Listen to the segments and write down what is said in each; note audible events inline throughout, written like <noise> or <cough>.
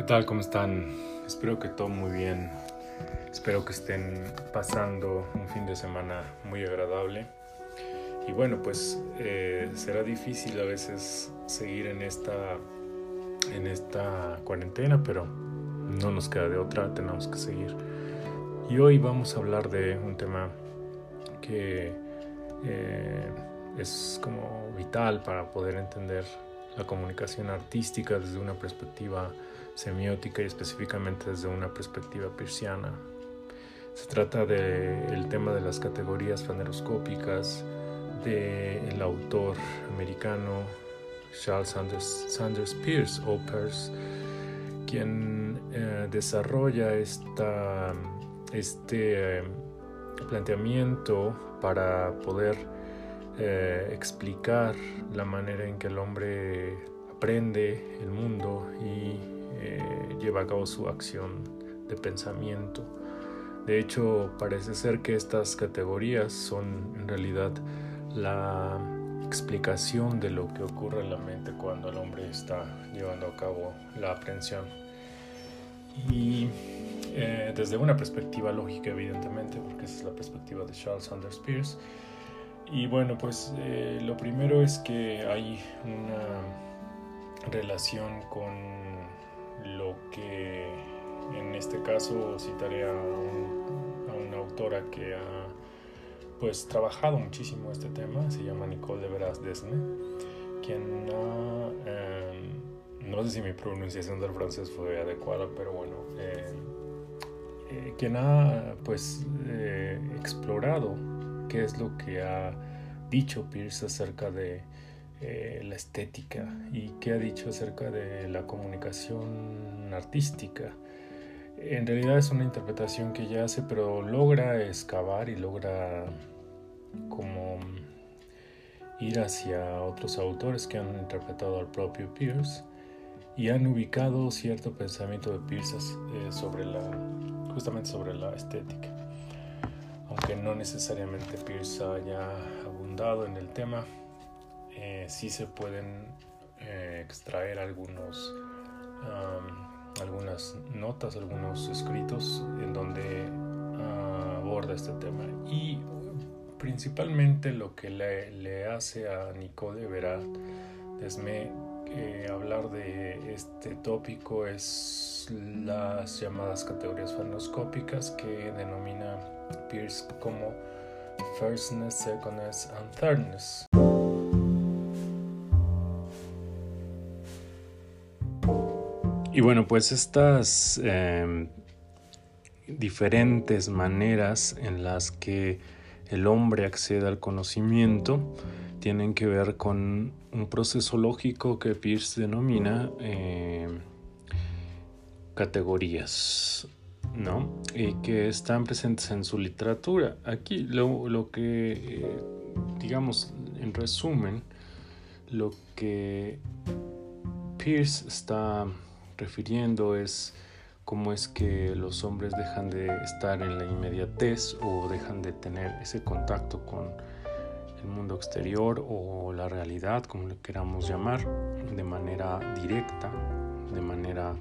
¿Qué tal? ¿Cómo están? Espero que todo muy bien. Espero que estén pasando un fin de semana muy agradable. Y bueno, pues eh, será difícil a veces seguir en esta, en esta cuarentena, pero no nos queda de otra, tenemos que seguir. Y hoy vamos a hablar de un tema que eh, es como vital para poder entender la comunicación artística desde una perspectiva semiótica y específicamente desde una perspectiva persiana. Se trata del tema de las categorías faneroscópicas del autor americano Charles Sanders, Peirce quien eh, desarrolla este eh, planteamiento para poder eh, explicar la manera en que el hombre aprende el mundo y eh, lleva a cabo su acción de pensamiento. De hecho, parece ser que estas categorías son en realidad la explicación de lo que ocurre en la mente cuando el hombre está llevando a cabo la aprehensión. Y eh, desde una perspectiva lógica, evidentemente, porque esa es la perspectiva de Charles Sanders Peirce. Y bueno, pues eh, lo primero es que hay una relación con lo que en este caso citaré a, una autora que ha pues trabajado muchísimo este tema, se llama Nicole de Veras Desne, quien ha, em, no sé si mi pronunciación del francés fue adecuada, pero bueno, em, eh, quien ha pues eh, explorado qué es lo que ha dicho Pierce acerca de eh, la estética y qué ha dicho acerca de la comunicación artística. En realidad es una interpretación que ya hace, pero logra excavar y logra como ir hacia otros autores que han interpretado al propio Pierce y han ubicado cierto pensamiento de Pierce eh, sobre la, justamente sobre la estética. Aunque no necesariamente Pierce haya abundado en el tema, eh, sí se pueden eh, extraer algunos, algunas notas, algunos escritos en donde ah, aborda este tema. Y principalmente lo que le, hace a Nicole Verat Desme eh, hablar de este tópico es las llamadas categorías fanoscópicas que denomina Pierce como firstness, secondness and thirdness. Y bueno, pues estas em, diferentes maneras en las que el hombre accede al conocimiento tienen que ver con un proceso lógico que Pierce denomina em, categorías, ¿no? Y que están presentes en su literatura. Aquí lo, que, eh, digamos, en resumen, lo que Pierce está refiriendo es cómo es que los hombres dejan de estar en la inmediatez o dejan de tener ese contacto con el mundo exterior o la realidad, como le queramos llamar, de manera directa, de manera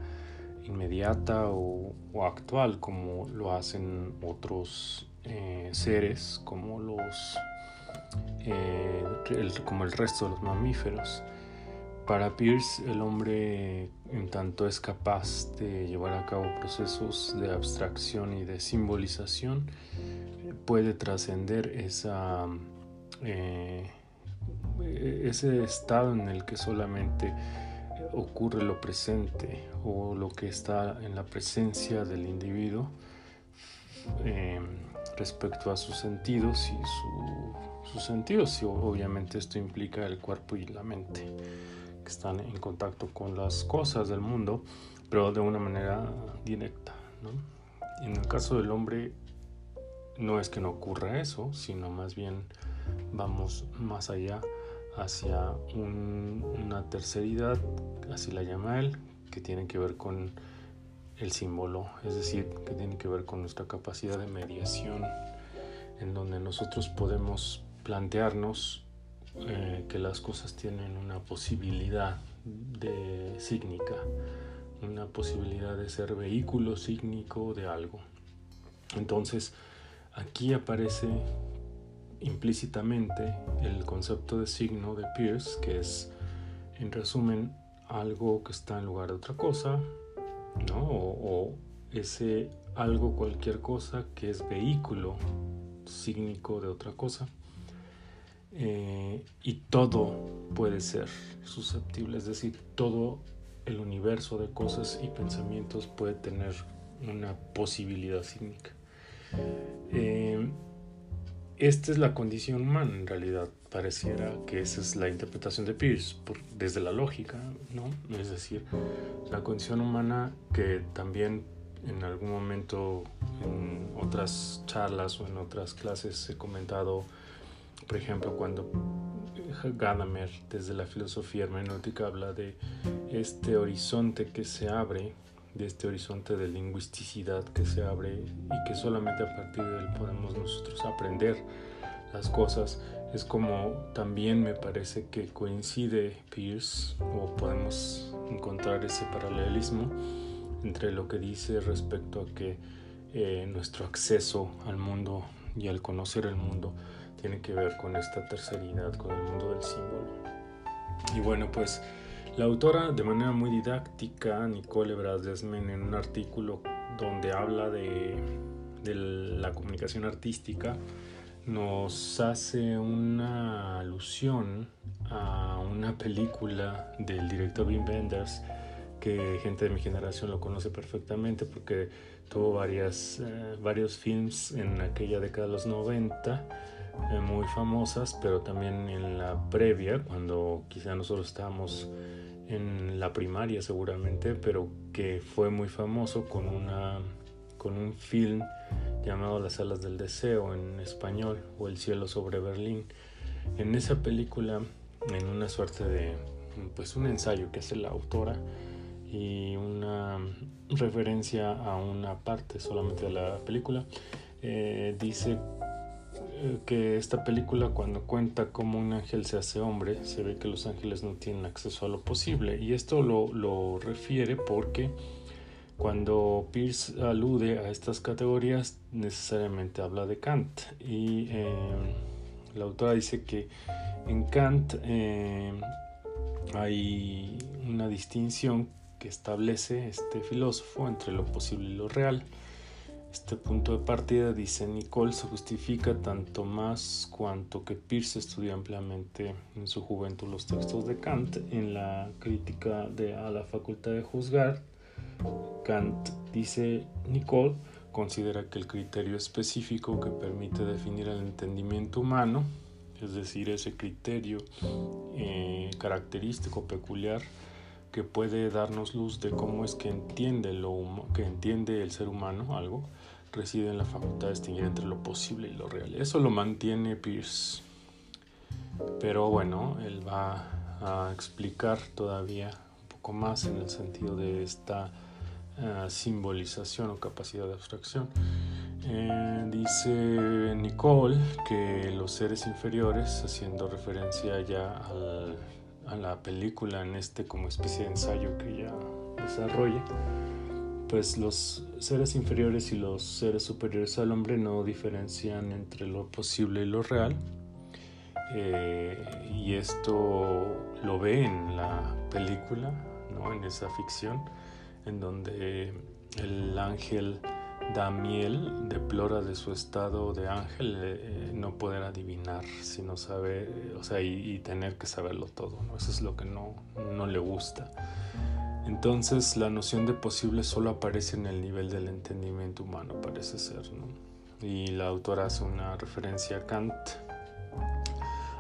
inmediata o, actual, como lo hacen otros eh, seres, como los eh, como el resto de los mamíferos. Para Pierce, el hombre en tanto es capaz de llevar a cabo procesos de abstracción y de simbolización, puede trascender esa, eh, ese estado en el que solamente ocurre lo presente o lo que está en la presencia del individuo eh, respecto a sus sentidos y sus sentidos. Y obviamente esto implica el cuerpo y la mente están en contacto con las cosas del mundo, pero de una manera directa. En el caso del hombre, no es que no ocurra eso, sino más bien vamos más allá hacia una terceridad, así la llama él, que tiene que ver con el símbolo, es decir, que tiene que ver con nuestra capacidad de mediación, en donde nosotros podemos plantearnos eh, que las cosas tienen una posibilidad de sígnica, una posibilidad de ser vehículo sígnico de algo. Entonces, aquí aparece implícitamente el concepto de signo de Peirce, que es, en resumen, algo que está en lugar de otra cosa, ¿no? o, ese algo, cualquier cosa que es vehículo sígnico de otra cosa. Eh, y todo puede ser susceptible, es decir, todo el universo de cosas y pensamientos puede tener una posibilidad sígnica. Eh, esta es la condición humana en realidad. Pareciera que esa es la interpretación de Peirce desde la lógica, ¿no? Es decir, la condición humana que también en algún momento en otras charlas o en otras clases he comentado, por ejemplo, cuando Gadamer desde la filosofía hermenéutica habla de este horizonte que se abre, de este horizonte de lingüisticidad que se abre y que solamente a partir de él podemos nosotros aprender las cosas. Es como también me parece que coincide Pierce o podemos encontrar ese paralelismo entre lo que dice respecto a que eh, nuestro acceso al mundo y al conocer el mundo tiene que ver con esta terceridad, con el mundo del símbolo. Y bueno, pues la autora de manera muy didáctica, Nicole Brasdesmen, en un artículo donde habla de, de la comunicación artística, nos hace una alusión a una película del director Wim Wenders que gente de mi generación lo conoce perfectamente porque tuvo varias, eh, varios films en aquella década de los 90 eh, muy famosas, pero también en la previa, cuando quizá nosotros estábamos en la primaria seguramente, pero que fue muy famoso con, una, con un film llamado Las alas del deseo en español o El cielo sobre Berlín. En esa película, en una suerte de pues un ensayo que hace la autora, y una referencia a una parte solamente de la película. Eh, dice que esta película cuando cuenta cómo un ángel se hace hombre, se ve que los ángeles no tienen acceso a lo posible. Y esto lo, lo refiere porque cuando Pierce alude a estas categorías necesariamente habla de Kant. Y eh, la autora dice que en Kant hay una distinción que establece este filósofo entre lo posible y lo real. Este punto de partida, dice Nicole, se justifica tanto más cuanto que Peirce estudió ampliamente en su juventud los textos de Kant en la crítica de a la facultad de juzgar. Kant, dice Nicole, considera que el criterio específico que permite definir el entendimiento humano, es decir, ese criterio eh, característico peculiar que puede darnos luz de cómo es que entiende, lo, que entiende el ser humano algo, reside en la facultad de distinguir entre lo posible y lo real. Eso lo mantiene Pierce. Pero bueno, él va a explicar todavía un poco más en el sentido de esta eh, simbolización o capacidad de abstracción. Eh, dice Nicole que los seres inferiores, haciendo referencia ya al a la película en este como especie de ensayo que ella desarrolla, pues los seres inferiores y los seres superiores al hombre no diferencian entre lo posible y lo real. Eh, y esto lo ve en la película, ¿no? en esa ficción, en donde el ángel Damiel deplora de su estado de ángel eh, no poder adivinar si no sabe, o sea, y, tener que saberlo todo, ¿no? Eso es lo que no, no le gusta. Entonces la noción de posible solo aparece en el nivel del entendimiento humano, parece ser. Y la autora hace una referencia a Kant,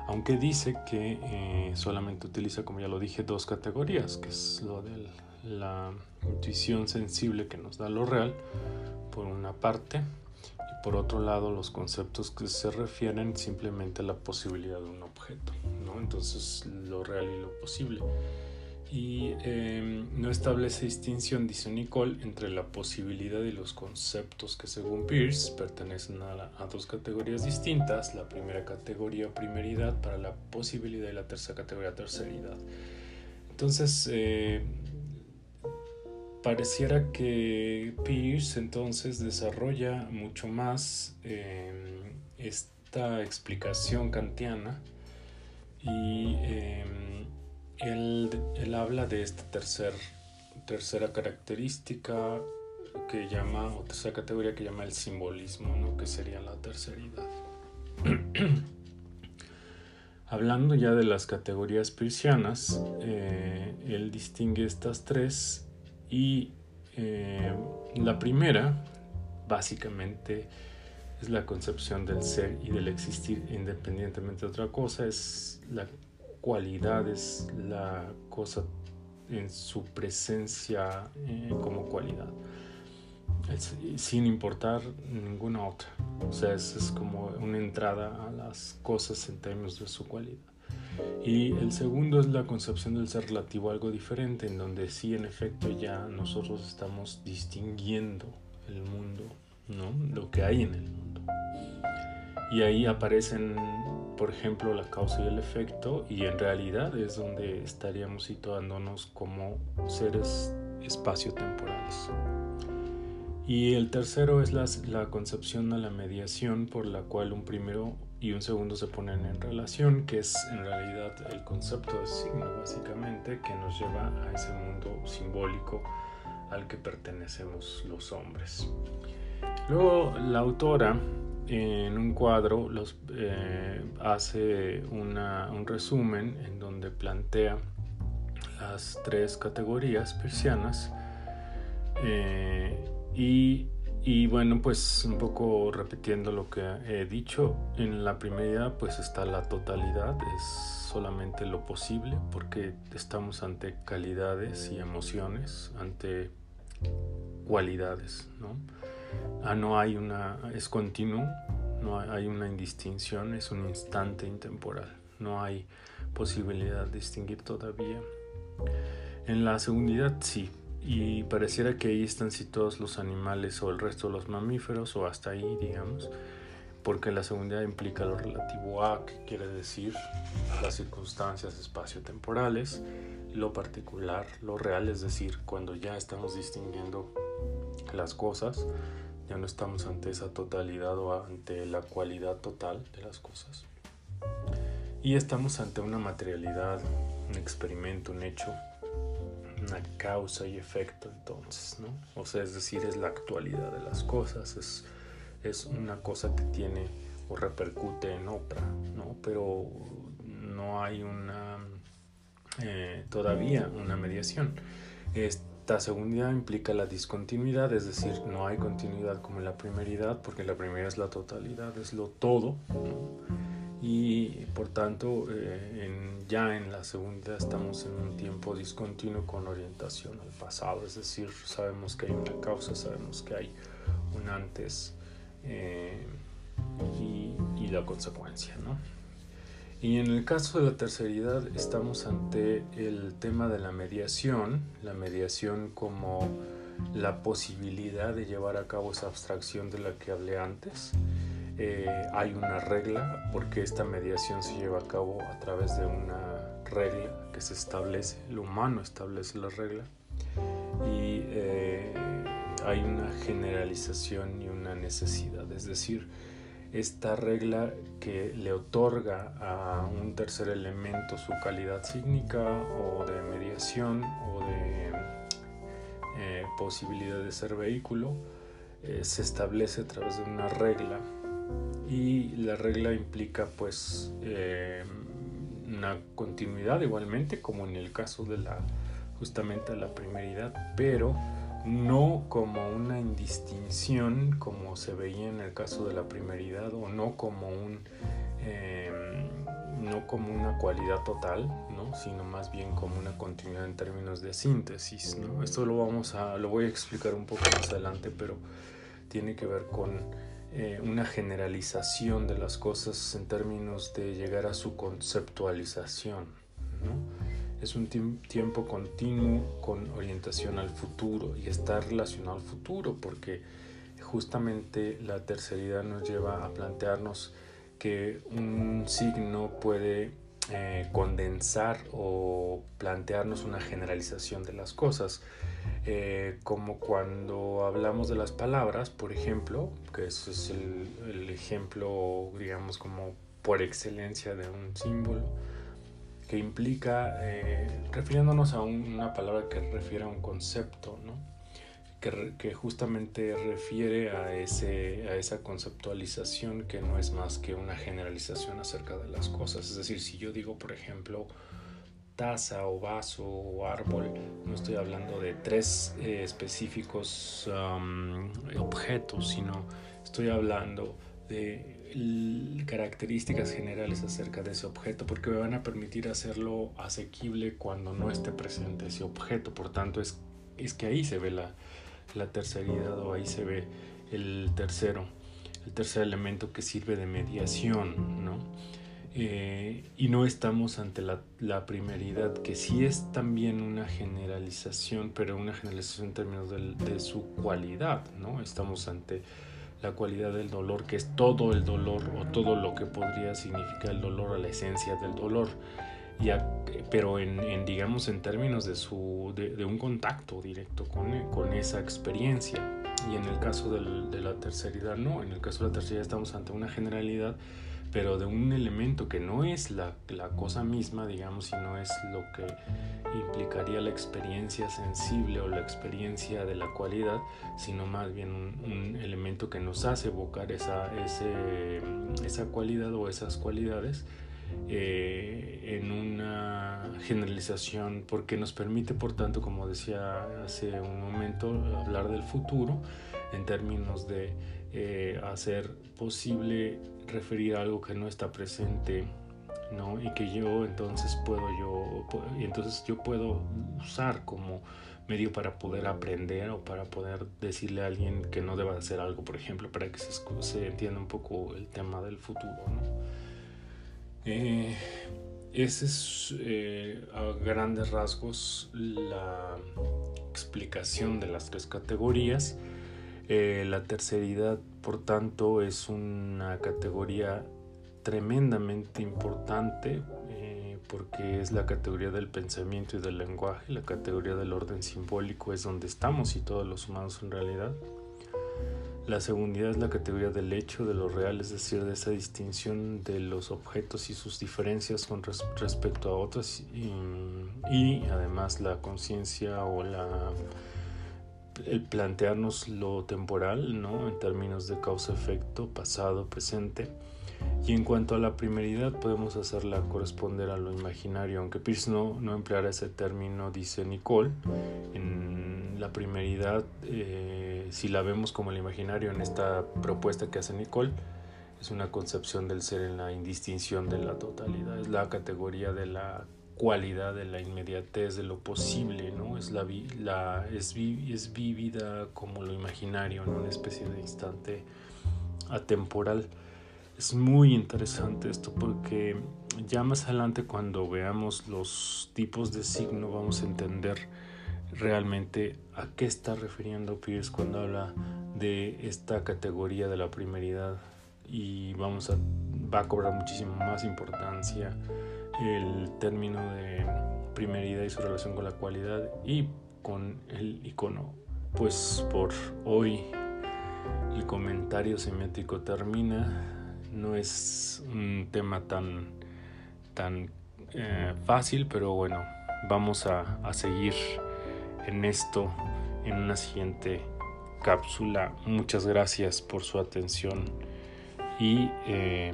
aunque dice que eh, solamente utiliza, como ya lo dije, dos categorías, que es lo de la intuición sensible que nos da lo real, por una parte y por otro lado los conceptos que se refieren simplemente a la posibilidad de un objeto, ¿no? entonces lo real y lo posible. Y em, no establece distinción, dice Nicole, entre la posibilidad y los conceptos que según Peirce pertenecen a, a dos categorías distintas. La primera categoría, primeridad, para la posibilidad y la tercera categoría, terceridad. Entonces, eh, pareciera que Pierce entonces desarrolla mucho más em, esta explicación kantiana y em, él, habla de esta tercer, tercera característica que llama, o tercera categoría que llama el simbolismo, que sería la terceridad. <clears throat> Hablando ya de las categorías persianas, eh, él distingue estas tres y eh, la primera, básicamente, es la concepción del ser y del existir independientemente de otra cosa, es la cualidad, es la cosa en su presencia eh, como cualidad, sin importar ninguna otra. O sea, es, es como una entrada a las cosas en términos de su cualidad. Y el segundo es la concepción del ser relativo a algo diferente, en donde sí, en efecto, ya nosotros estamos distinguiendo el mundo, ¿no? Lo que hay en el mundo. Y ahí aparecen, por ejemplo, la causa y el efecto, y en realidad es donde estaríamos situándonos como seres espacio-temporales. Y el tercero es la, la concepción a la mediación por la cual un primero y un segundo se ponen en relación, que es en realidad el concepto de signo básicamente que nos lleva a ese mundo simbólico al que pertenecemos los hombres. Luego la autora en un cuadro los, eh, hace un resumen en donde plantea las tres categorías persianas eh, y y bueno, pues un poco repitiendo lo que he dicho, en la primera pues está la totalidad, es solamente lo posible porque estamos ante calidades y emociones, ante cualidades, ¿no? Ah, no hay una, es continuo, no hay una indistinción, es un instante intemporal, no hay posibilidad de distinguir todavía. En la segundidad sí, y pareciera que ahí están situados los animales o el resto de los mamíferos o hasta ahí, digamos, porque la segunda implica lo relativo a, que quiere decir las circunstancias espacio-temporales, lo particular, lo real, es decir, cuando ya estamos distinguiendo las cosas, ya no estamos ante esa totalidad o ante la cualidad total de las cosas. Y estamos ante una materialidad, un experimento, un hecho una causa y efecto entonces, ¿no? O sea, es decir, es la actualidad de las cosas, es, es una cosa que tiene o repercute en otra, ¿no? Pero no hay una, eh, todavía una mediación. Esta segunda implica la discontinuidad, es decir, no hay continuidad como en la primeridad, porque la primera es la totalidad, es lo todo. Y por tanto eh, ya en la segunda estamos en un tiempo discontinuo con orientación al pasado, es decir, sabemos que hay una causa, sabemos que hay un antes eh, y, y, la consecuencia. ¿no? Y en el caso de la terceridad estamos ante el tema de la mediación, la mediación como la posibilidad de llevar a cabo esa abstracción de la que hablé antes eh, hay una regla porque esta mediación se lleva a cabo a través de una regla que se establece, el humano establece la regla y eh, hay una generalización y una necesidad, es decir, esta regla que le otorga a un tercer elemento su calidad sígnica o de mediación o de eh, posibilidad de ser vehículo, se establece a través de una regla y la regla implica pues eh, una continuidad igualmente como en el caso de la justamente la primeridad pero no como una indistinción como se veía en el caso de la primeridad o no como un eh, no como una cualidad total ¿no? sino más bien como una continuidad en términos de síntesis esto lo vamos a lo voy a explicar un poco más adelante pero tiene que ver con eh, una generalización de las cosas en términos de llegar a su conceptualización. Es un tiempo continuo con orientación al futuro y está relacionado al futuro porque justamente la terceridad nos lleva a plantearnos que un signo puede eh, condensar o plantearnos una generalización de las cosas. Eh, como cuando hablamos de las palabras, por ejemplo, que ese es el, ejemplo, digamos, como por excelencia de un símbolo, que implica, eh, refiriéndonos a una palabra que refiere a un concepto, ¿no? que, justamente refiere a, ese, a esa conceptualización que no es más que una generalización acerca de las cosas. Es decir, si yo digo, por ejemplo, taza o vaso o árbol, no estoy hablando de tres eh, específicos objetos, sino estoy hablando de características generales acerca de ese objeto porque me van a permitir hacerlo asequible cuando no esté presente ese objeto. Por tanto, es, es que ahí se ve la, la terceridad o ahí se ve el tercero, el tercer elemento que sirve de mediación, ¿no? Eh, y no estamos ante la, la, primeridad, que sí es también una generalización, pero una generalización en términos de, de, su cualidad, ¿no? Estamos ante la cualidad del dolor, que es todo el dolor o todo lo que podría significar el dolor o la esencia del dolor pero en, digamos en términos de, su, de, un contacto directo con, con, esa experiencia. Y en el caso de la terceridad no, en el caso de la terceridad estamos ante una generalidad, pero de un elemento que no es la, cosa misma, digamos, sino es lo que implicaría la experiencia sensible o la experiencia de la cualidad, sino más bien un, elemento que nos hace evocar esa, esa cualidad o esas cualidades eh, en una generalización porque nos permite, por tanto, como decía hace un momento, hablar del futuro en términos de eh, hacer posible referir a algo que no está presente ¿no? y que yo entonces puedo yo y entonces yo puedo usar como medio para poder aprender o para poder decirle a alguien que no deba hacer algo por ejemplo para que se, se entienda un poco el tema del futuro ¿no? Eh, esa es eh, a grandes rasgos la explicación de las tres categorías. Eh, la terceridad, por tanto, es una categoría tremendamente importante porque es la categoría del pensamiento y del lenguaje, la categoría del orden simbólico es donde estamos y todos los humanos en realidad. La segunda es la categoría del hecho, de lo real, es decir, de esa distinción de los objetos y sus diferencias con respecto a otros y, además la conciencia o la el plantearnos lo temporal, ¿no? En términos de causa-efecto, pasado, presente. Y en cuanto a la primeridad, podemos hacerla corresponder a lo imaginario, aunque Pierce no, no empleara ese término, dice Nicole, en la primeridad, eh, si la vemos como el imaginario en esta propuesta que hace Nicole, es una concepción del ser en la indistinción de la totalidad, es la categoría de la cualidad, de la inmediatez, de lo posible, ¿no? Es, la, la es, es vivida como lo imaginario, en una especie de instante atemporal. Es muy interesante esto porque ya más adelante cuando veamos los tipos de signo vamos a entender realmente a qué está refiriendo Pierce cuando habla de esta categoría de la primeridad y vamos a va a cobrar muchísimo más importancia el término de primeridad y su relación con la cualidad y con el icono. Pues por hoy el comentario semiótico termina. No es un tema tan, tan eh, fácil, pero bueno, vamos a, seguir en esto en una siguiente cápsula. Muchas gracias por su atención y eh,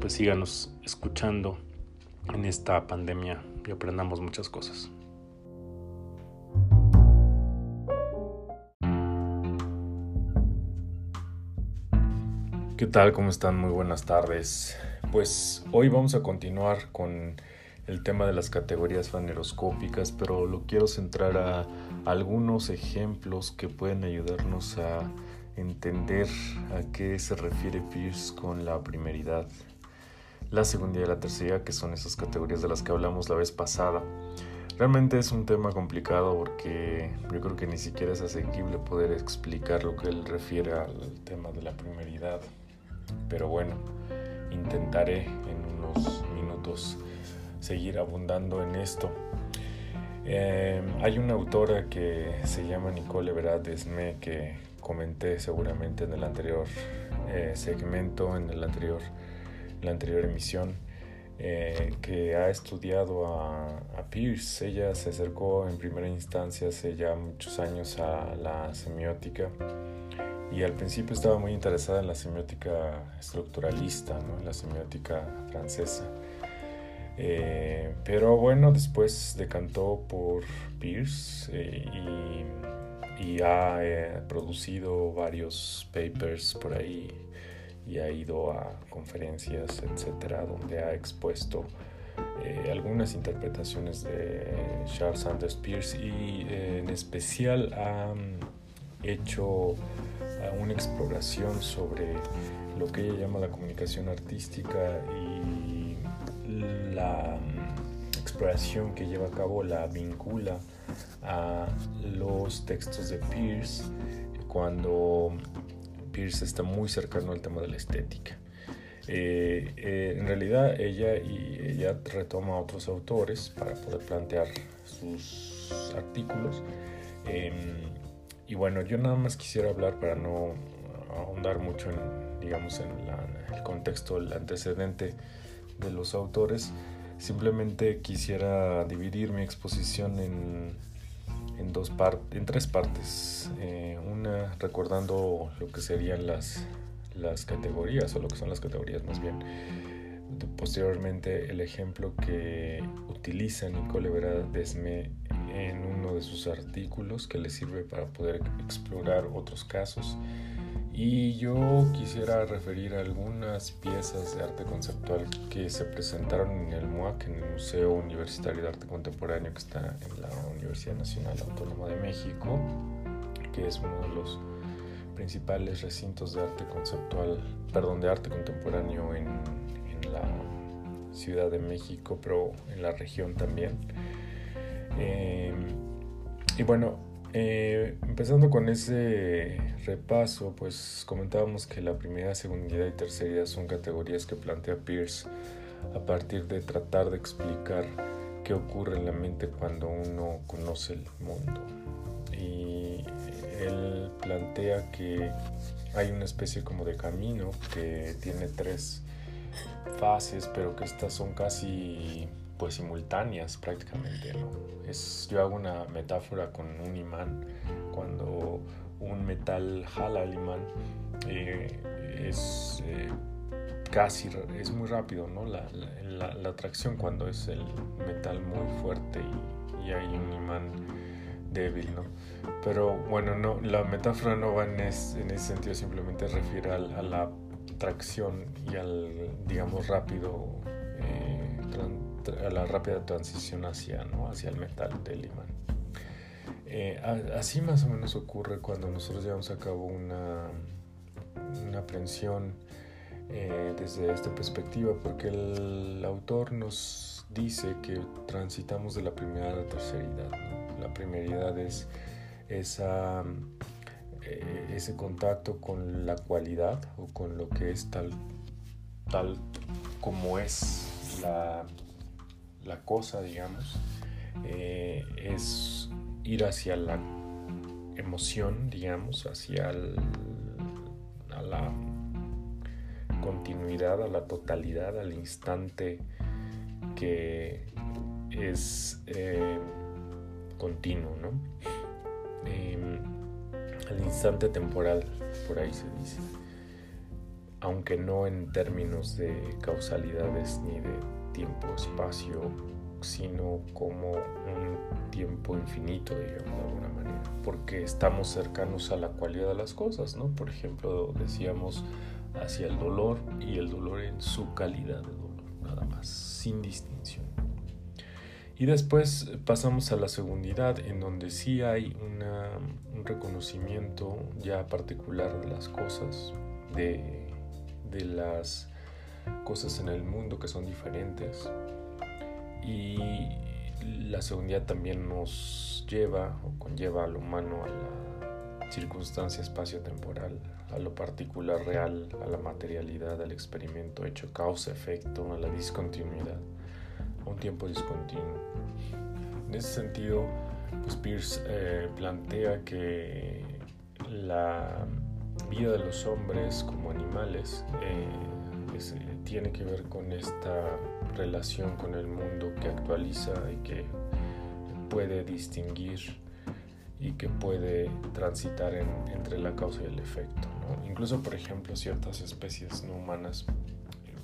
pues síganos escuchando en esta pandemia y aprendamos muchas cosas. ¿Qué tal? ¿Cómo están? Muy buenas tardes. Pues hoy vamos a continuar con el tema de las categorías faneroscópicas, pero lo quiero centrar a algunos ejemplos que pueden ayudarnos a entender a qué se refiere Pierce con la primeridad, la segunda y la tercera, que son esas categorías de las que hablamos la vez pasada. Realmente es un tema complicado porque yo creo que ni siquiera es asequible poder explicar lo que él refiere al tema de la primeridad pero bueno, intentaré en unos minutos. seguir abundando en esto. Em, hay una autora que se llama Nicole Everard Desme que comenté seguramente en el anterior eh, segmento, en el anterior, la anterior emisión, eh, que ha estudiado a, a, Pierce. Ella se acercó en primera instancia hace ya muchos años a la semiótica y al principio estaba muy interesada en la semiótica estructuralista, en la semiótica francesa. Eh, pero bueno, después decantó por Pierce eh, y, ha eh, producido varios papers por ahí y ha ido a conferencias, etcétera, donde ha expuesto algunas interpretaciones de Charles Sanders Peirce y en especial ha mm, hecho una exploración sobre lo que ella llama la comunicación artística y la mm, exploración que lleva a cabo la vincula a los textos de Pierce cuando Pierce está muy cercano al tema de la estética. Eh, eh, en realidad ella, y, ella retoma a otros autores para poder plantear sus artículos. Em, y bueno, yo nada más quisiera hablar para no ahondar mucho en, digamos, en el contexto, el antecedente de los autores. Simplemente quisiera dividir mi exposición en, en, dos en tres partes. Eh, una recordando lo que serían las, las categorías, o lo que son las categorías más bien. Posteriormente el ejemplo que utiliza Nicole Vera Desme en uno de sus artículos que le sirve para poder explorar otros casos y yo quisiera referir algunas piezas de arte conceptual que se presentaron en el MUAC, en el Museo Universitario de Arte Contemporáneo que está en la Universidad Nacional Autónoma de México, que es uno de los principales recintos de arte conceptual, perdón, de arte contemporáneo en, la Ciudad de México, pero en la región también. Eh, y bueno, eh, empezando con ese repaso, pues comentábamos que la primera, segunda y tercera son categorías que plantea Pierce a partir de tratar de explicar qué ocurre en la mente cuando uno conoce el mundo. Y él plantea que hay una especie como de camino que tiene tres fases, pero que estas son casi pues simultáneas prácticamente, ¿no? Es, yo hago una metáfora con un imán, cuando un metal jala al imán, eh, es eh, casi, es muy rápido, ¿no? La, la, la, atracción cuando es el metal muy fuerte y, y, hay un imán débil, ¿no? Pero bueno, no, la metáfora no va en, en ese sentido, simplemente refiere a, a, la atracción y al, digamos, rápido eh, a la rápida transición hacia, ¿no? hacia el metal del imán. Eh, así más o menos ocurre cuando nosotros llevamos a cabo una, una aprehensión eh, desde esta perspectiva, porque el autor nos dice que transitamos de la primera a la tercera edad. La primera edad es esa, eh, ese contacto con la cualidad o con lo que es tal, tal como es la la cosa, digamos, eh, es ir hacia la emoción, digamos, hacia la continuidad, a la totalidad, al instante que es eh, continuo, ¿no? Em, al instante temporal, por ahí se dice, aunque no en términos de causalidades ni de tiempo-espacio, sino como un tiempo infinito, digamos, de alguna manera, porque estamos cercanos a la cualidad de las cosas, ¿no? Por ejemplo, decíamos hacia el dolor y el dolor en su calidad de dolor, nada más, sin distinción. Y después pasamos a la segundidad, en donde sí hay una, un reconocimiento ya particular de las cosas, de, de las cosas en el mundo que son diferentes. Y la segunda también nos lleva o conlleva al humano a la circunstancia espacio-temporal, a lo particular real, a la materialidad, al experimento hecho causa-efecto, a la discontinuidad, a un tiempo discontinuo. En ese sentido, pues Pierce eh, plantea que la vida de los hombres como animales eh, tiene que ver con esta relación con el mundo que actualiza y que puede distinguir y que puede transitar entre la causa y el efecto. Incluso, por ejemplo, ciertas especies no humanas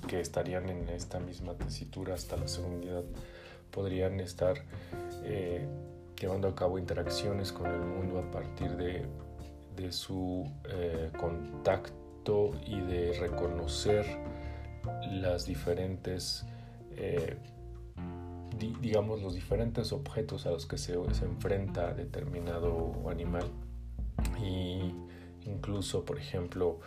que estarían en esta misma tesitura hasta la segunda podrían estar eh, llevando a cabo interacciones con el mundo a partir de, de su eh, contacto y de reconocer las diferentes eh, digamos, los diferentes objetos a los que se, enfrenta determinado animal. Y incluso, por ejemplo,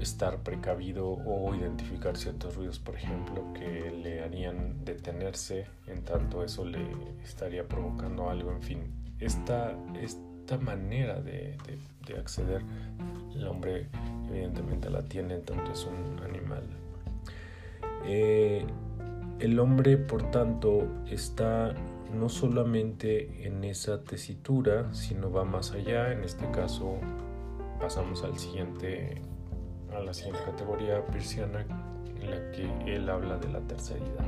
estar precavido o identificar ciertos ruidos, por ejemplo, que le harían detenerse, en tanto eso le estaría provocando algo, en fin. Esta, esta manera de, de, acceder, el hombre evidentemente la tiene, en tanto es un animal. Eh, el hombre, por tanto, está no solamente en esa tesitura, sino va más allá. En este caso, pasamos al siguiente, a la siguiente categoría persiana, en la que él habla de la terceridad.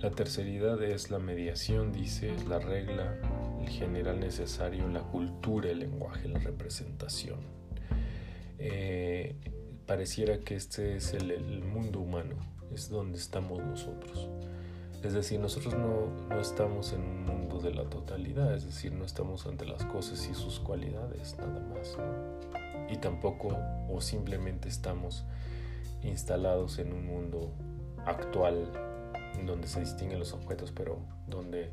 La terceridad es la mediación, dice, es la regla, el general necesario, la cultura, el lenguaje, la representación. Eh, pareciera que este es el mundo humano, es donde estamos nosotros. Es decir, nosotros no, no, estamos en un mundo de la totalidad, es decir, no estamos ante las cosas y sus cualidades, nada más. Y tampoco o simplemente estamos instalados en un mundo actual donde se distinguen los objetos, pero donde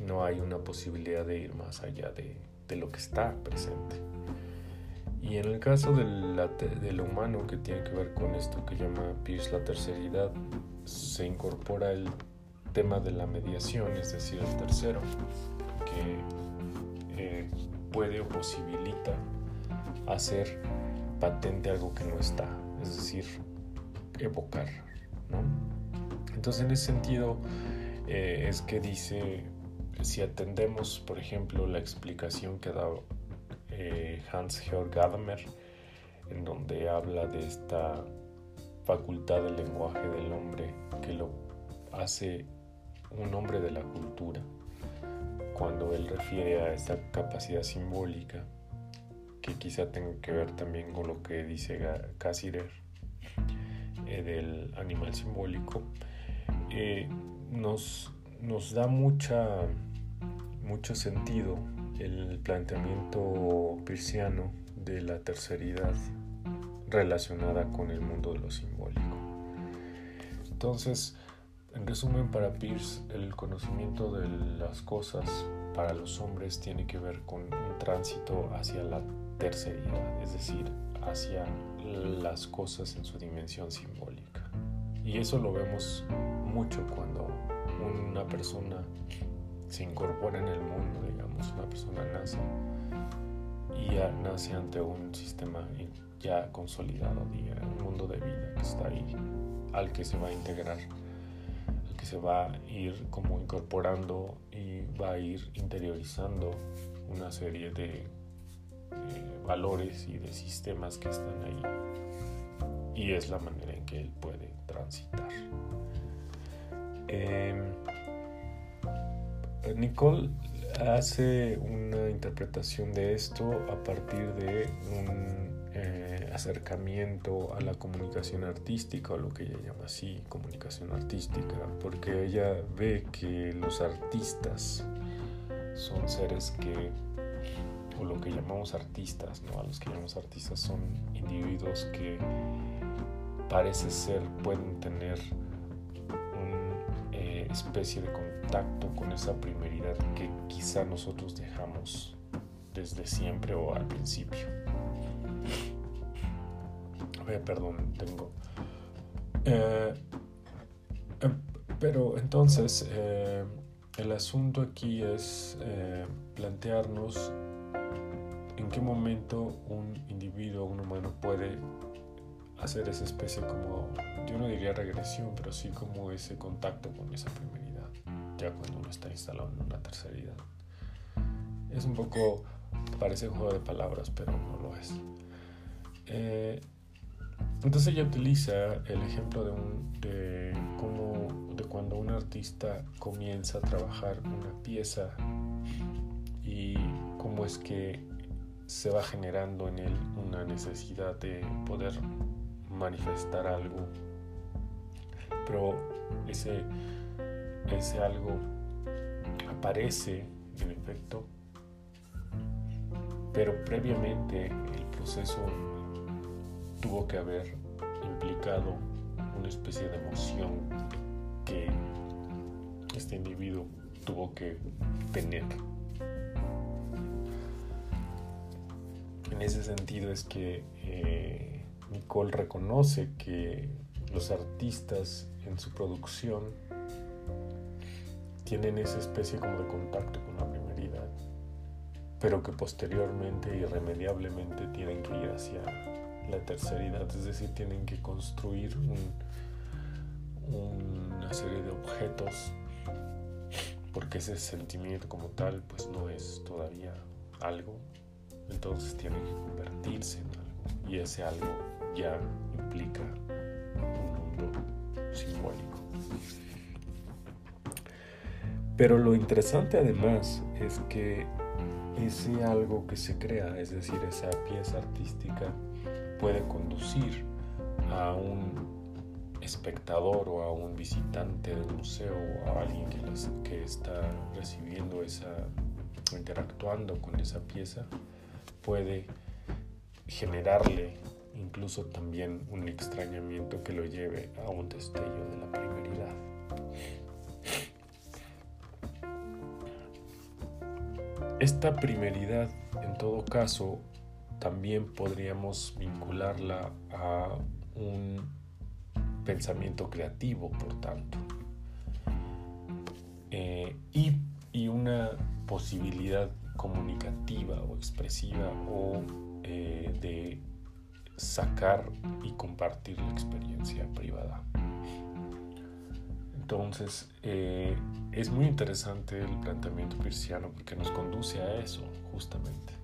no hay una posibilidad de ir más allá de, de lo que está presente. Y en el caso de, lo humano que tiene que ver con esto que llama Pierce la terceridad, se incorpora el tema de la mediación, es decir, el tercero, que eh, puede o posibilita hacer patente algo que no está, es decir, evocar. ¿no? Entonces, en ese sentido, eh, es que dice, si atendemos, por ejemplo, la explicación que dado eh, Hans-Georg Gadamer, en donde habla de esta facultad del lenguaje del hombre que lo hace un hombre de la cultura, cuando él refiere a esta capacidad simbólica que quizá tenga que ver también con lo que dice Cassirer eh, del animal simbólico, eh, nos, nos da mucha, mucho sentido el planteamiento persiano de la terceridad relacionada con el mundo de lo simbólico. Entonces, en resumen, para Pierce, el conocimiento de las cosas para los hombres tiene que ver con un tránsito hacia la terceridad, es decir, hacia las cosas en su dimensión simbólica. Y eso lo vemos mucho cuando una persona se incorpora en el mundo, una persona nace y nace ante un sistema ya consolidado, un mundo de vida que está ahí, al que se va a integrar, al que se va a ir como incorporando y va a ir interiorizando una serie de valores y de sistemas que están ahí. Y es la manera en que él puede transitar. Eh, Nicole hace una interpretación de esto a partir de un eh, acercamiento a la comunicación artística o lo que ella llama así comunicación artística porque ella ve que los artistas son seres que o lo que llamamos artistas no a los que llamamos artistas son individuos que parece ser pueden tener una eh, especie de contacto con esa primeridad que quizá nosotros dejamos desde siempre o al principio. ver, perdón, tengo... Eh, eh, pero entonces, eh, el asunto aquí es plantearnos en qué momento un individuo, un humano puede hacer esa especie como, yo no diría regresión, pero sí como ese contacto con esa primeridad, ya cuando uno está instalado en una terceridad. Es un poco, parece un juego de palabras, pero no lo es. Eh, entonces ella utiliza el ejemplo de, un, de, cómo, de cuando un artista comienza a trabajar una pieza y cómo es que se va generando en él una necesidad de poder manifestar algo. Pero ese, ese algo aparece en efecto, pero previamente el proceso tuvo que haber implicado una especie de emoción que este individuo tuvo que tener. En ese sentido es que eh, Nicole reconoce que los artistas en su producción tienen esa especie como de contacto con la primeridad, pero que posteriormente irremediablemente tienen que ir hacia la terceridad, es decir, tienen que construir una serie de objetos porque ese sentimiento como tal pues no es todavía algo, entonces tiene que convertirse en algo. Y ese algo ya implica un mundo simbólico. Pero lo interesante además es que ese algo que se crea, es decir, esa pieza artística, puede conducir a un espectador o a un visitante del museo o a alguien que, está recibiendo esa, interactuando con esa pieza, puede generarle incluso también un extrañamiento que lo lleve a un destello de la primeridad. Esta primeridad, en todo caso, también podríamos vincularla a un pensamiento creativo, por tanto, eh, y, y, una posibilidad comunicativa o expresiva o eh, de sacar y compartir la experiencia privada. Entonces, eh, es muy interesante el planteamiento pirciano porque nos conduce a eso, justamente.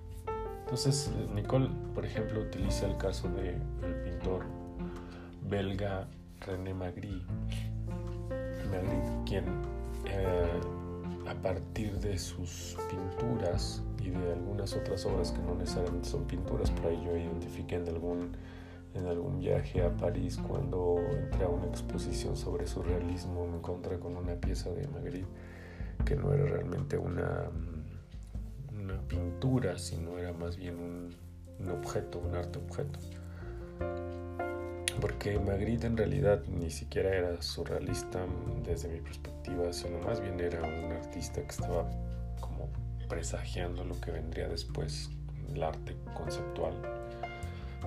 Entonces, Nicole, por ejemplo, utiliza el caso del pintor belga René Magritte, quien eh, a partir de sus pinturas y de algunas otras obras que no necesariamente son pinturas, por ahí yo identifiqué en algún, en algún viaje a París cuando entré a una exposición sobre surrealismo, me encontré con una pieza de Magritte que no era realmente una, pintura, sino era más bien un, un objeto, un arte objeto. Porque Magritte en realidad ni siquiera era surrealista desde mi perspectiva, sino más bien era un artista que estaba presagiando lo que vendría después, el arte conceptual.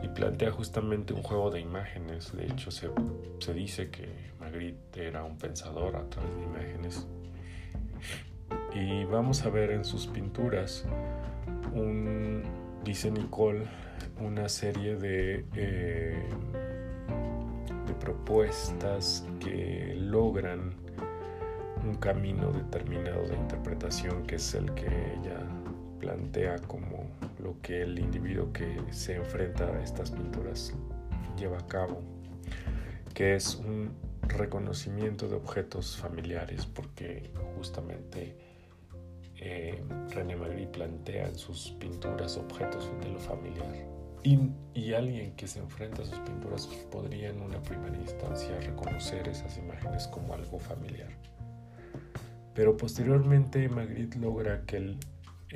Y plantea justamente un juego de imágenes. De hecho, se, se dice que Magritte era un pensador a través de imágenes. Y vamos a ver en sus pinturas, un, dice Nicole, una serie de, eh, de propuestas que logran un camino determinado de interpretación que es el que ella plantea como lo que el individuo que se enfrenta a estas pinturas lleva a cabo, que es un reconocimiento de objetos familiares, porque justamente eh, René Magritte plantea en sus pinturas objetos de lo familiar. Y, y, alguien que se enfrenta a sus pinturas podría en una primera instancia reconocer esas imágenes como algo familiar. Pero posteriormente Magritte logra que, el,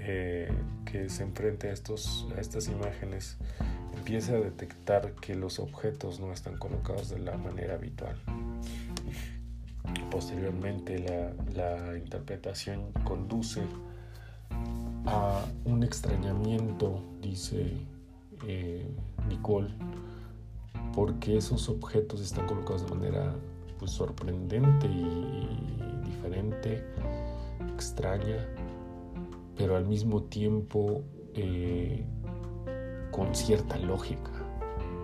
eh, que se enfrente a, estos, a estas imágenes empiece a detectar que los objetos no están colocados de la manera habitual. Posteriormente la, la interpretación conduce a un extrañamiento, dice eh, Nicole, porque esos objetos están colocados de manera pues, sorprendente y diferente, extraña, pero al mismo tiempo eh, con cierta lógica.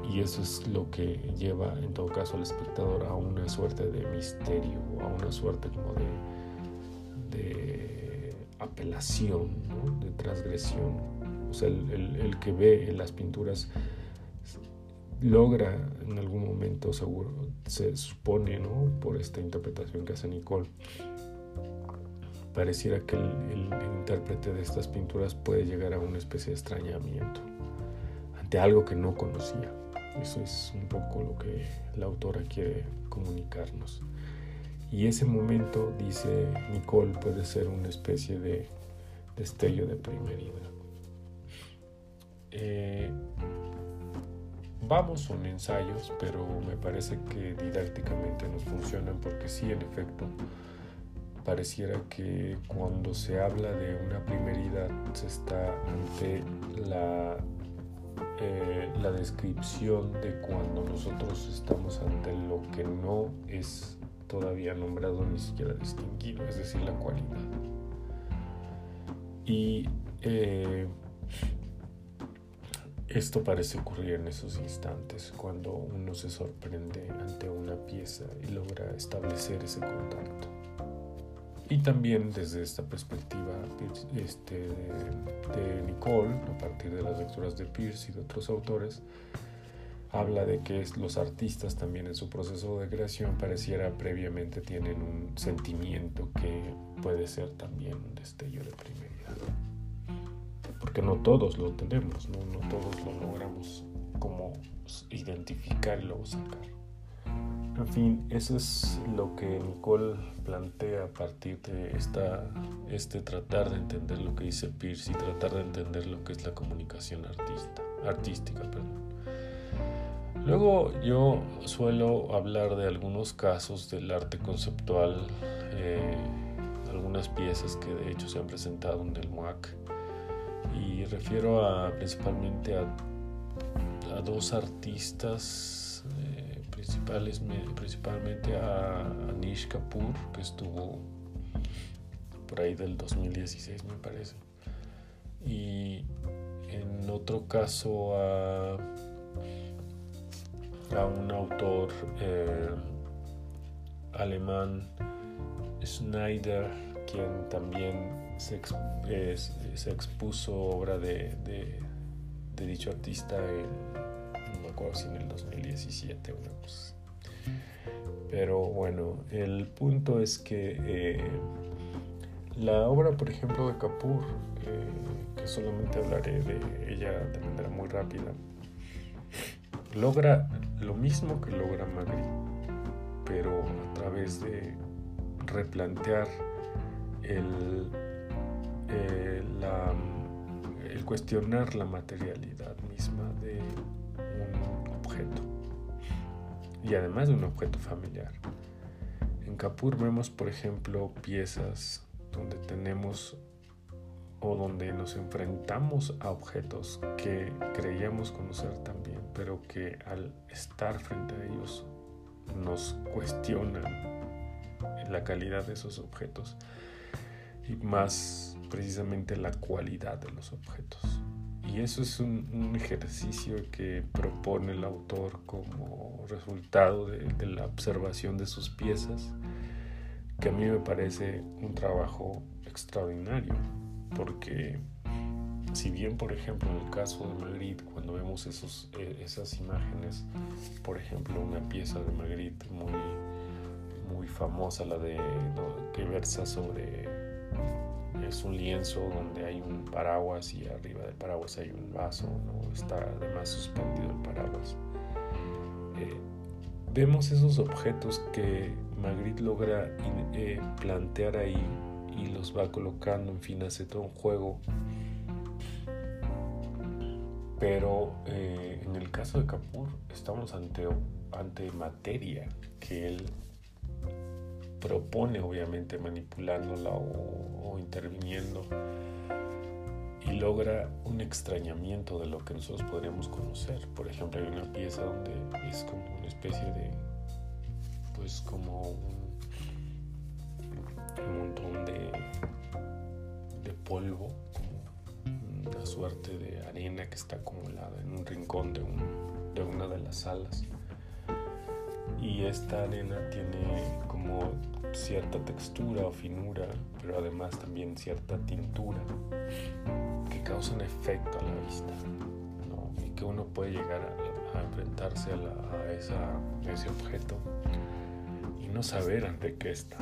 y eso es lo que lleva en todo caso al espectador a una suerte de misterio, a una suerte como de, apelación, de transgresión. O sea, el, el, que ve en las pinturas logra en algún momento, seguro, se supone, ¿no? por esta interpretación que hace Nicole, pareciera que el, el, intérprete de estas pinturas puede llegar a una especie de extrañamiento ante algo que no conocía. Eso es un poco lo que la autora quiere comunicarnos. Y ese momento, dice Nicole, puede ser una especie de destello de primeridad. Eh, vamos, son ensayos, pero me parece que didácticamente nos funcionan porque sí, en efecto, pareciera que cuando se habla de una primeridad se está ante la eh, la descripción de cuando nosotros estamos ante lo que no es todavía nombrado ni siquiera distinguido, es decir, la cualidad. Y eh, esto parece ocurrir en esos instantes, cuando uno se sorprende ante una pieza y logra establecer ese contacto. Y también desde esta perspectiva este, de, Nicole, a partir de las lecturas de Pierce y de otros autores, habla de que los artistas también en su proceso de creación pareciera previamente tienen un sentimiento que puede ser también un destello de primeridad. Porque no todos lo tenemos, no, no todos lo logramos como identificar y luego sacar. En fin, eso es lo que Nicole plantea a partir de esta, este tratar de entender lo que dice Pierce y tratar de entender lo que es la comunicación artista, artística. Perdón. Luego yo suelo hablar de algunos casos del arte conceptual, eh, algunas piezas que de hecho se han presentado en el MUAC y refiero a, principalmente a, a dos artistas principalmente a Anish Kapoor, que estuvo por ahí del 2016 me parece. Y en otro caso a, a un autor eh, alemán, Schneider, quien también se, expuso obra de, de dicho artista en acuerdo en el 2017 o pues. Pero bueno, el punto es que eh, la obra, por ejemplo, de Kapoor, eh, que solamente hablaré de ella de manera muy rápida, logra lo mismo que logra Magritte, pero a través de replantear el, eh, el cuestionar la materialidad misma de y además de un objeto familiar. En Capur vemos, por ejemplo, piezas donde tenemos o donde nos enfrentamos a objetos que creíamos conocer también, pero que al estar frente a ellos nos cuestionan la calidad de esos objetos y más precisamente la cualidad de los objetos. Y eso es un, ejercicio que propone el autor como resultado de, la observación de sus piezas, que a mí me parece un trabajo extraordinario, porque si bien, por ejemplo, en el caso de Magritte, cuando vemos esos, eh, esas imágenes, por ejemplo, una pieza de Magritte muy, muy famosa, la de que versa sobre es un lienzo donde hay un paraguas y arriba del paraguas hay un vaso, ¿no? está además suspendido el paraguas. Eh, vemos esos objetos que Magritte logra eh, plantear ahí y los va colocando, en fin, hace todo un juego. Pero eh, en el caso de Capur estamos ante, ante materia que él propone obviamente manipulándola o, interviniendo y logra un extrañamiento de lo que nosotros podríamos conocer. Por ejemplo, hay una pieza donde es como una especie de, pues como un, montón de, de polvo, como una suerte de arena que está acumulada en un rincón de un, de una de las salas. Y esta arena tiene como cierta textura o finura, pero además también cierta tintura que causa un efecto a la vista y que uno puede llegar a, enfrentarse a, esa, ese objeto y no saber ante qué está.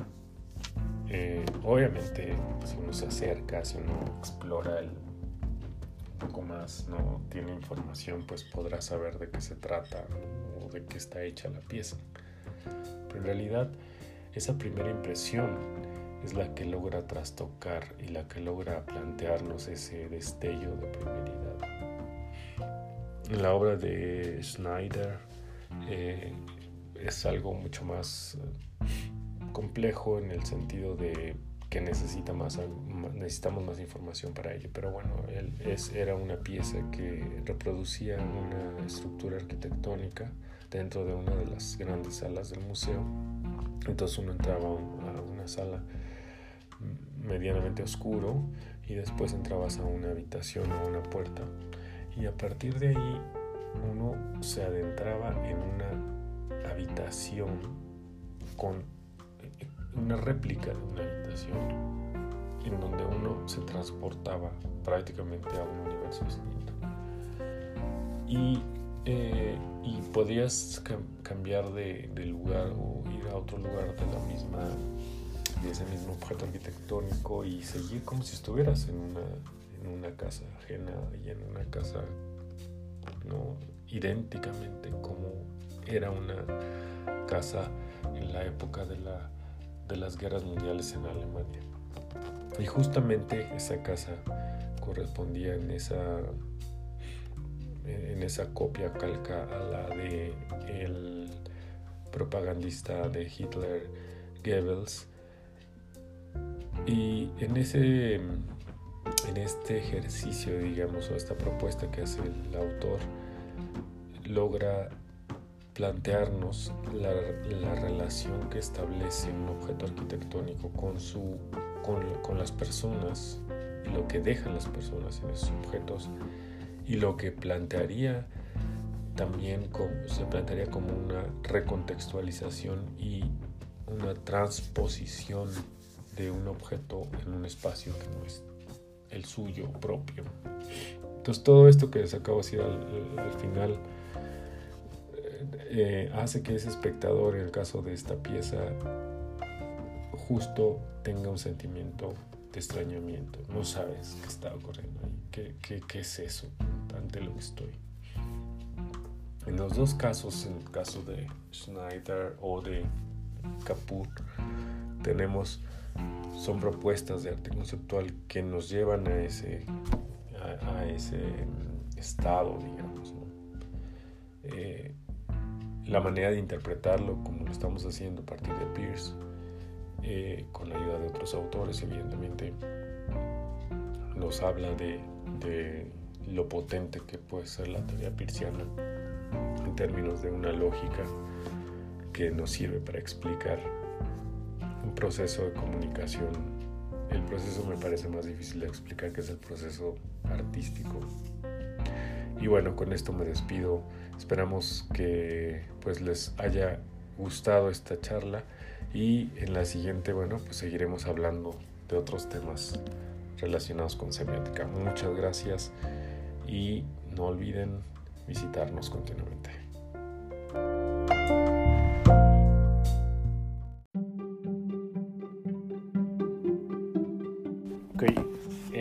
Eh, obviamente, pues, si uno se acerca, si uno explora el, un poco más, no tiene información, pues podrá saber de qué se trata o de qué está hecha la pieza. Pero en realidad, esa primera impresión es la que logra trastocar y la que logra plantearnos ese destello de primeridad. En la obra de Schneider eh, es algo mucho más eh, complejo en el sentido de que necesita más, necesitamos más información para ello. Pero bueno, él es, era una pieza que reproducía una estructura arquitectónica dentro de una de las grandes salas del museo. Entonces uno entraba a una sala medianamente oscuro y después entrabas a una habitación o a una puerta y a partir de ahí uno se adentraba en una habitación con una réplica de una habitación en donde uno se transportaba prácticamente a un universo distinto y, eh, y podías cambiar de, de lugar o ir a otro lugar de la misma de ese mismo objeto arquitectónico y seguir como si estuvieras en una, en una casa ajena y en una casa no idénticamente como era una casa en la época de, la, de las guerras mundiales en Alemania. Y justamente esa casa correspondía en esa en esa copia calca a la de el propagandista de Hitler Goebbels. Y en ese en este ejercicio, digamos, o esta propuesta que hace el autor, logra plantearnos la, relación que establece un objeto arquitectónico con, su, con, las personas y lo que dejan las personas en esos objetos y lo que plantearía también se plantearía como una recontextualización y una transposición de un objeto en un espacio que no es el suyo propio. Entonces todo esto que les acabo de decir al, final eh, hace que ese espectador, en el caso de esta pieza, justo tenga un sentimiento de extrañamiento. No sabes qué está ocurriendo ahí, qué, qué, qué es eso ante lo que estoy. En los dos casos, en el caso de Schneider o de Caput, tenemos son propuestas de arte conceptual que nos llevan a ese, a, ese estado, digamos. Eh, la manera de interpretarlo, como lo estamos haciendo a partir de Pierce, eh, con la ayuda de otros autores, evidentemente, nos habla de, de lo potente que puede ser la teoría pierciana en términos de una lógica que nos sirve para explicar un proceso de comunicación. El proceso me parece más difícil de explicar que es el proceso artístico. Y bueno, con esto me despido. Esperamos que pues les haya gustado esta charla y en la siguiente, bueno, pues seguiremos hablando de otros temas relacionados con semiótica. Muchas gracias y no olviden visitarnos continuamente.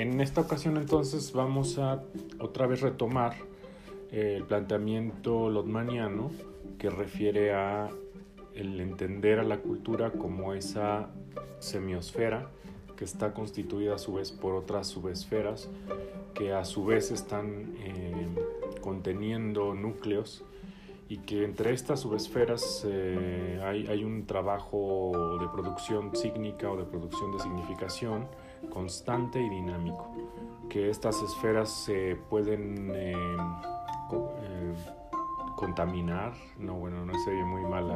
En esta ocasión entonces vamos a otra vez retomar el planteamiento lotmaniano que refiere a el entender a la cultura como esa semiosfera que está constituida a su vez por otras subesferas que a su vez están eh, conteniendo núcleos y que entre estas subesferas eh, hay, hay, un trabajo de producción sígnica o de producción de significación constante y dinámico, que estas esferas se pueden eh, eh, contaminar, no bueno, no sé muy mal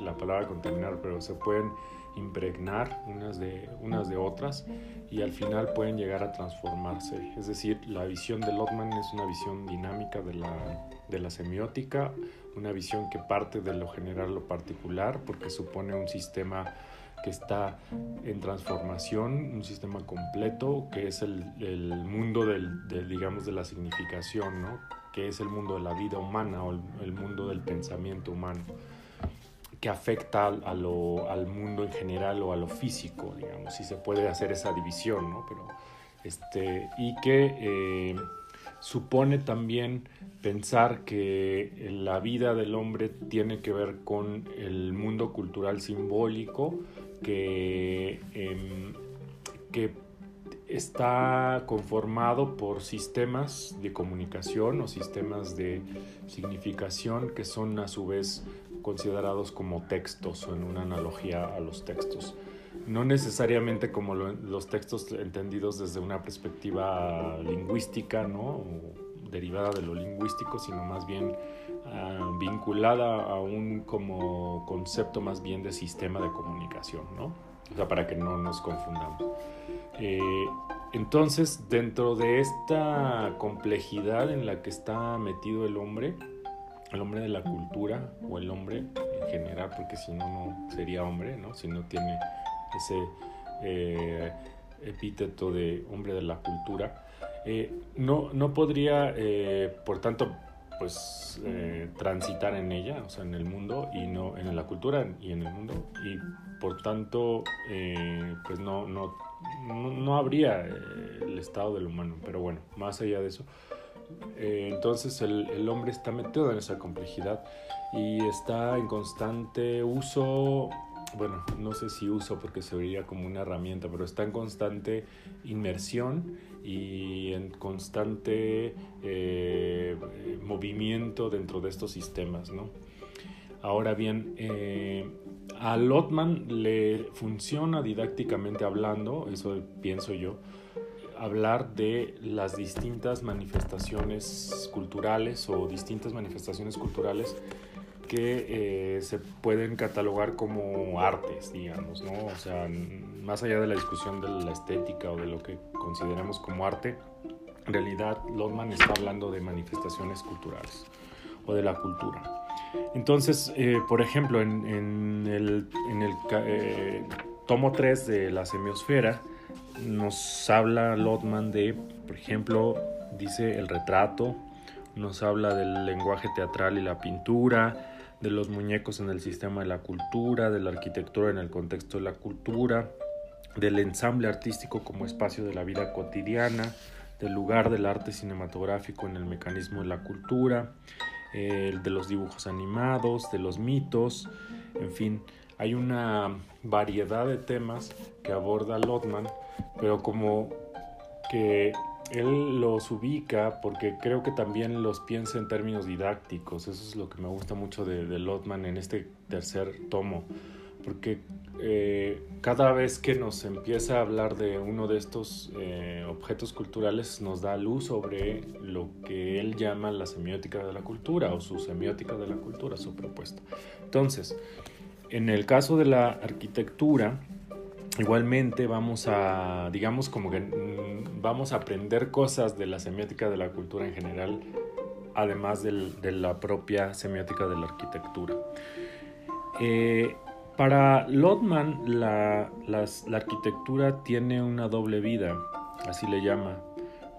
la, palabra contaminar, pero se pueden impregnar unas de, unas de otras y al final pueden llegar a transformarse. Es decir, la visión de Lotman es una visión dinámica de la, de la semiótica, una visión que parte de lo general lo particular porque supone un sistema que está en transformación, un sistema completo que es el, el mundo del, digamos, de la significación, ¿no? que es el mundo de la vida humana o el, mundo del pensamiento humano, que afecta al mundo en general o a lo físico, digamos, si se puede hacer esa división, ¿no? Pero, este, y que eh, supone también pensar que la vida del hombre tiene que ver con el mundo cultural simbólico que, em, que está conformado por sistemas de comunicación o sistemas de significación que son a su vez considerados como textos o en una analogía a los textos. No necesariamente como los textos entendidos desde una perspectiva lingüística, ¿no? derivada de lo lingüístico, sino más bien ah, vinculada a un como concepto más bien de sistema de comunicación, ¿no? O sea, para que no nos confundamos. Eh, entonces, dentro de esta complejidad en la que está metido el hombre, el hombre de la cultura o el hombre en general, porque si no, no sería hombre, ¿no? Si no tiene ese eh, epíteto de hombre de la cultura, eh, no, no podría, por tanto, pues transitar en ella, o sea, en el mundo y no en la cultura y en el mundo y por tanto, pues no, no no, habría eh, el estado del humano, pero bueno, más allá de eso. Eh, entonces el, hombre está metido en esa complejidad y está en constante uso, bueno, no sé si uso porque se vería como una herramienta, pero está en constante inmersión y en constante eh, movimiento dentro de estos sistemas, ¿no? Ahora bien, a Lotman le funciona didácticamente hablando, eso pienso yo, hablar de las distintas manifestaciones culturales o distintas manifestaciones culturales que eh, se pueden catalogar como artes, digamos, ¿no? O sea, más allá de la discusión de la estética o de lo que consideramos como arte, en realidad Lotman está hablando de manifestaciones culturales o de la cultura. Entonces, eh, por ejemplo, en, el, eh, tomo 3 de la semiosfera, nos habla Lotman de, por ejemplo, dice el retrato, nos habla del lenguaje teatral y la pintura, de los muñecos en el sistema de la cultura, de la arquitectura en el contexto de la cultura, del ensamble artístico como espacio de la vida cotidiana, del lugar del arte cinematográfico en el mecanismo de la cultura, de los dibujos animados, de los mitos, en fin, hay una variedad de temas que aborda Lotman, pero como que él los ubica porque creo que también los piensa en términos didácticos, eso es lo que me gusta mucho de, de Lotman en este tercer tomo, porque eh, cada vez que nos empieza a hablar de uno de estos eh, objetos culturales nos da luz sobre lo que él llama la semiótica de la cultura o su semiótica de la cultura, su propuesta. Entonces, en el caso de la arquitectura, igualmente vamos a, digamos, como que mm, vamos a aprender cosas de la semiótica de la cultura en general, además de la propia semiótica de la arquitectura. Eh, para Lotman, la, arquitectura tiene una doble vida, así le llama.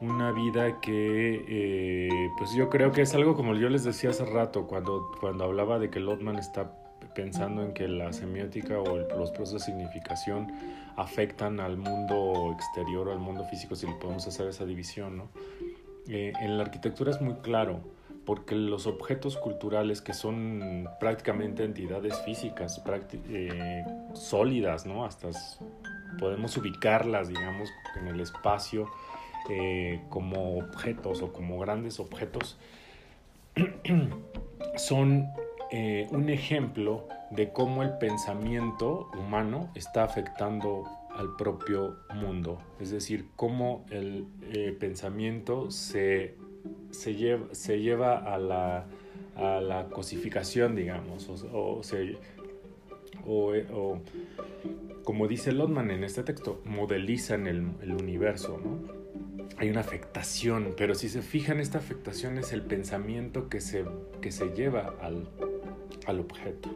Una vida que, eh, pues yo creo que es algo como yo les decía hace rato, cuando, cuando hablaba de que Lotman está pensando en que la semiótica o los procesos de significación afectan al mundo exterior o al mundo físico, si le podemos hacer esa división, ¿no? Eh, en la arquitectura es muy claro porque los objetos culturales que son prácticamente entidades físicas eh, sólidas, ¿no? Hasta podemos ubicarlas, digamos, en el espacio eh, como objetos o como grandes objetos, <clears throat> son eh, un ejemplo de cómo el pensamiento humano está afectando al propio mundo, es decir, cómo el pensamiento se se lleva, se lleva a, la, a la cosificación, digamos, o, o, como dice Lotman en este texto, modelizan el, el universo, ¿no? hay una afectación, pero si se fijan, esta afectación es el pensamiento que se, que se lleva al, al objeto.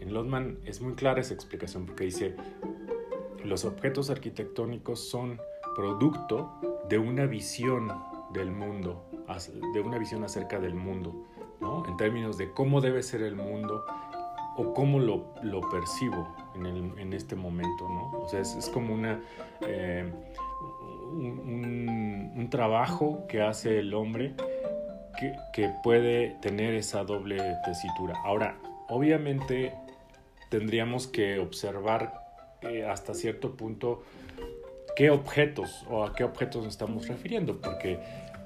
En Lotman es muy clara esa explicación porque dice, los objetos arquitectónicos son producto de una visión del mundo, de una visión acerca del mundo, ¿no? en términos de cómo debe ser el mundo o cómo lo, lo percibo en, el, en, este momento. ¿no? O sea, es, es como una... Eh, un, trabajo que hace el hombre que, puede tener esa doble tesitura. Ahora, obviamente tendríamos que observar eh, hasta cierto punto qué objetos o a qué objetos nos estamos refiriendo, porque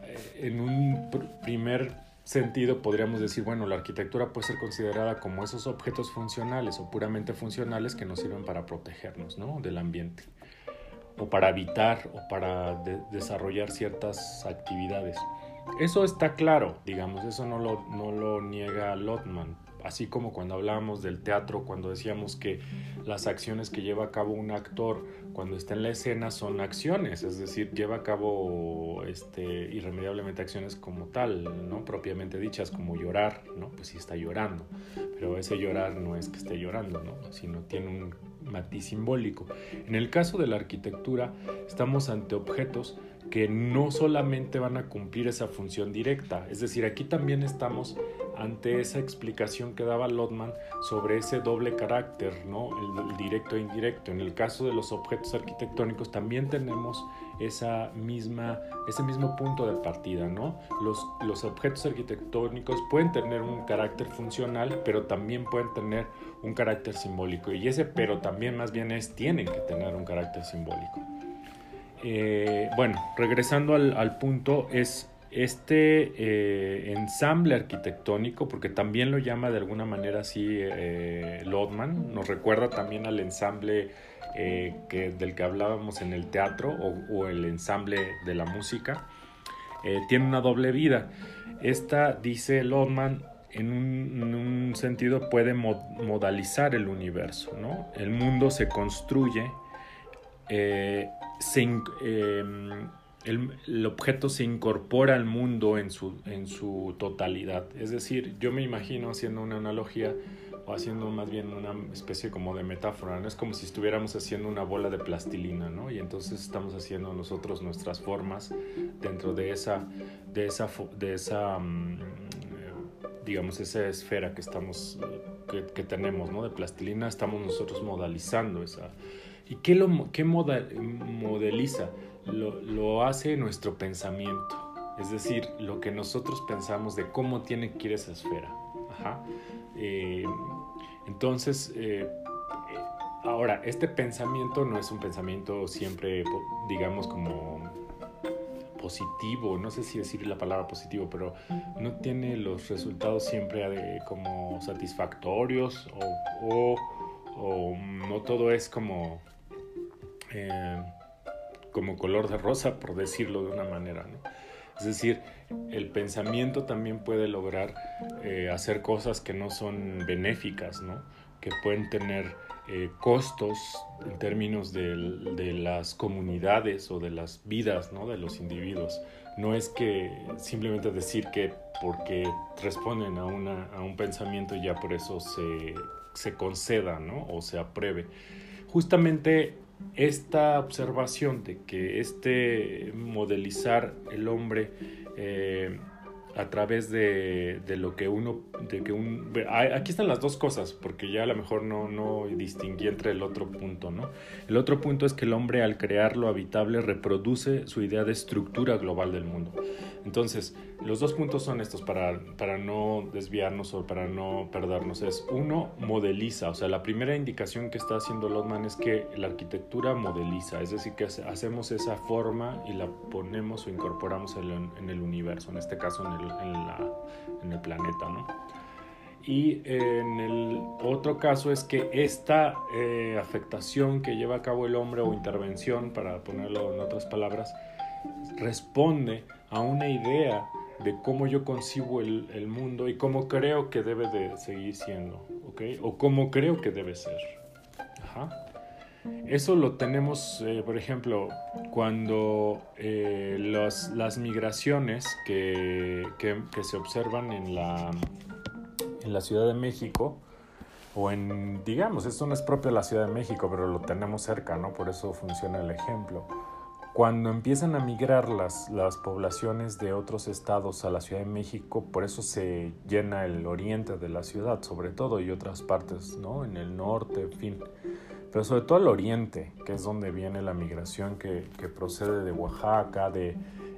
eh, en un primer sentido podríamos decir, bueno, la arquitectura puede ser considerada como esos objetos funcionales o puramente funcionales que nos sirven para protegernos ¿no? del ambiente o para habitar o para desarrollar ciertas actividades. Eso está claro, digamos, eso no lo, niega Lotman. Así como cuando hablábamos del teatro, cuando decíamos que las acciones que lleva a cabo un actor cuando está en la escena son acciones, es decir, lleva a cabo este, irremediablemente acciones como tal, ¿no? propiamente dichas, como llorar, ¿no? pues sí está llorando, pero ese llorar no es que esté llorando, ¿no? sino tiene un matiz simbólico. En el caso de la arquitectura, estamos ante objetos que no solamente van a cumplir esa función directa, es decir, aquí también estamos ante esa explicación que daba Lotman sobre ese doble carácter, ¿no? el, directo e indirecto. En el caso de los objetos arquitectónicos también tenemos esa misma, ese mismo punto de partida. ¿no? Los, los objetos arquitectónicos pueden tener un carácter funcional, pero también pueden tener un carácter simbólico. Y ese pero también más bien es, tienen que tener un carácter simbólico. Eh, bueno, regresando al, punto, es este eh, ensamble arquitectónico, porque también lo llama de alguna manera así eh, Lodman, nos recuerda también al ensamble que, del que hablábamos en el teatro o, el ensamble de la música, tiene una doble vida. Esta, dice Lodman, en un, sentido puede modalizar el universo, ¿no? El mundo se construye, eh, em, el, objeto se incorpora al mundo en su, en su totalidad. Es decir, yo me imagino haciendo una analogía o haciendo más bien una especie como de metáfora, ¿no? Es como si estuviéramos haciendo una bola de plastilina, ¿no? Y entonces estamos haciendo nosotros nuestras formas dentro de esa, de esa, de esa mm, digamos, esa esfera que estamos, que, tenemos, ¿no? De plastilina, estamos nosotros modalizando esa. ¿Y qué, lo, qué modeliza? Lo, lo, hace nuestro pensamiento, es decir, lo que nosotros pensamos de cómo tiene que ir esa esfera. Ajá. Eh, entonces, eh, ahora, este pensamiento no es un pensamiento siempre, digamos, como positivo, no sé si decir la palabra positivo, pero no tiene los resultados siempre como satisfactorios o, no todo es como, eh, como color de rosa, por decirlo de una manera. Es decir, el pensamiento también puede lograr eh, hacer cosas que no son benéficas, ¿no? que pueden tener eh, costos en términos de, las comunidades o de las vidas ¿no? de los individuos. No es que simplemente decir que porque responden a, una, a un pensamiento ya por eso se, se conceda ¿no? o se apruebe. Justamente esta observación de que este modelizar el hombre eh, a través de, de, lo que uno, de que un, aquí están las dos cosas, porque ya a lo mejor no, no distinguí entre el otro punto, ¿no? El otro punto es que el hombre al crear lo habitable reproduce su idea de estructura global del mundo. Entonces, los dos puntos son estos para, para no desviarnos o para no perdernos. Es uno, modeliza, o sea, la primera indicación que está haciendo Lotman es que la arquitectura modeliza, es decir, que hacemos esa forma y la ponemos o incorporamos en el universo, en este caso en el en, el planeta, ¿no? Y en el otro caso es que esta eh, afectación que lleva a cabo el hombre o intervención, para ponerlo en otras palabras, responde a una idea de cómo yo concibo el, el, mundo y cómo creo que debe de seguir siendo, ¿ok? O cómo creo que debe ser. Ajá. Eso lo tenemos, eh, por ejemplo, cuando eh, las migraciones que, se observan en la, en la Ciudad de México, o en, digamos, esto no es propio de la Ciudad de México, pero lo tenemos cerca, ¿no? Por eso funciona el ejemplo. Cuando empiezan a migrar las, las poblaciones de otros estados a la Ciudad de México, por eso se llena el oriente de la ciudad, sobre todo, y otras partes, ¿no? En el norte, en fin pero sobre todo al oriente, que es donde viene la migración que, procede de Oaxaca, de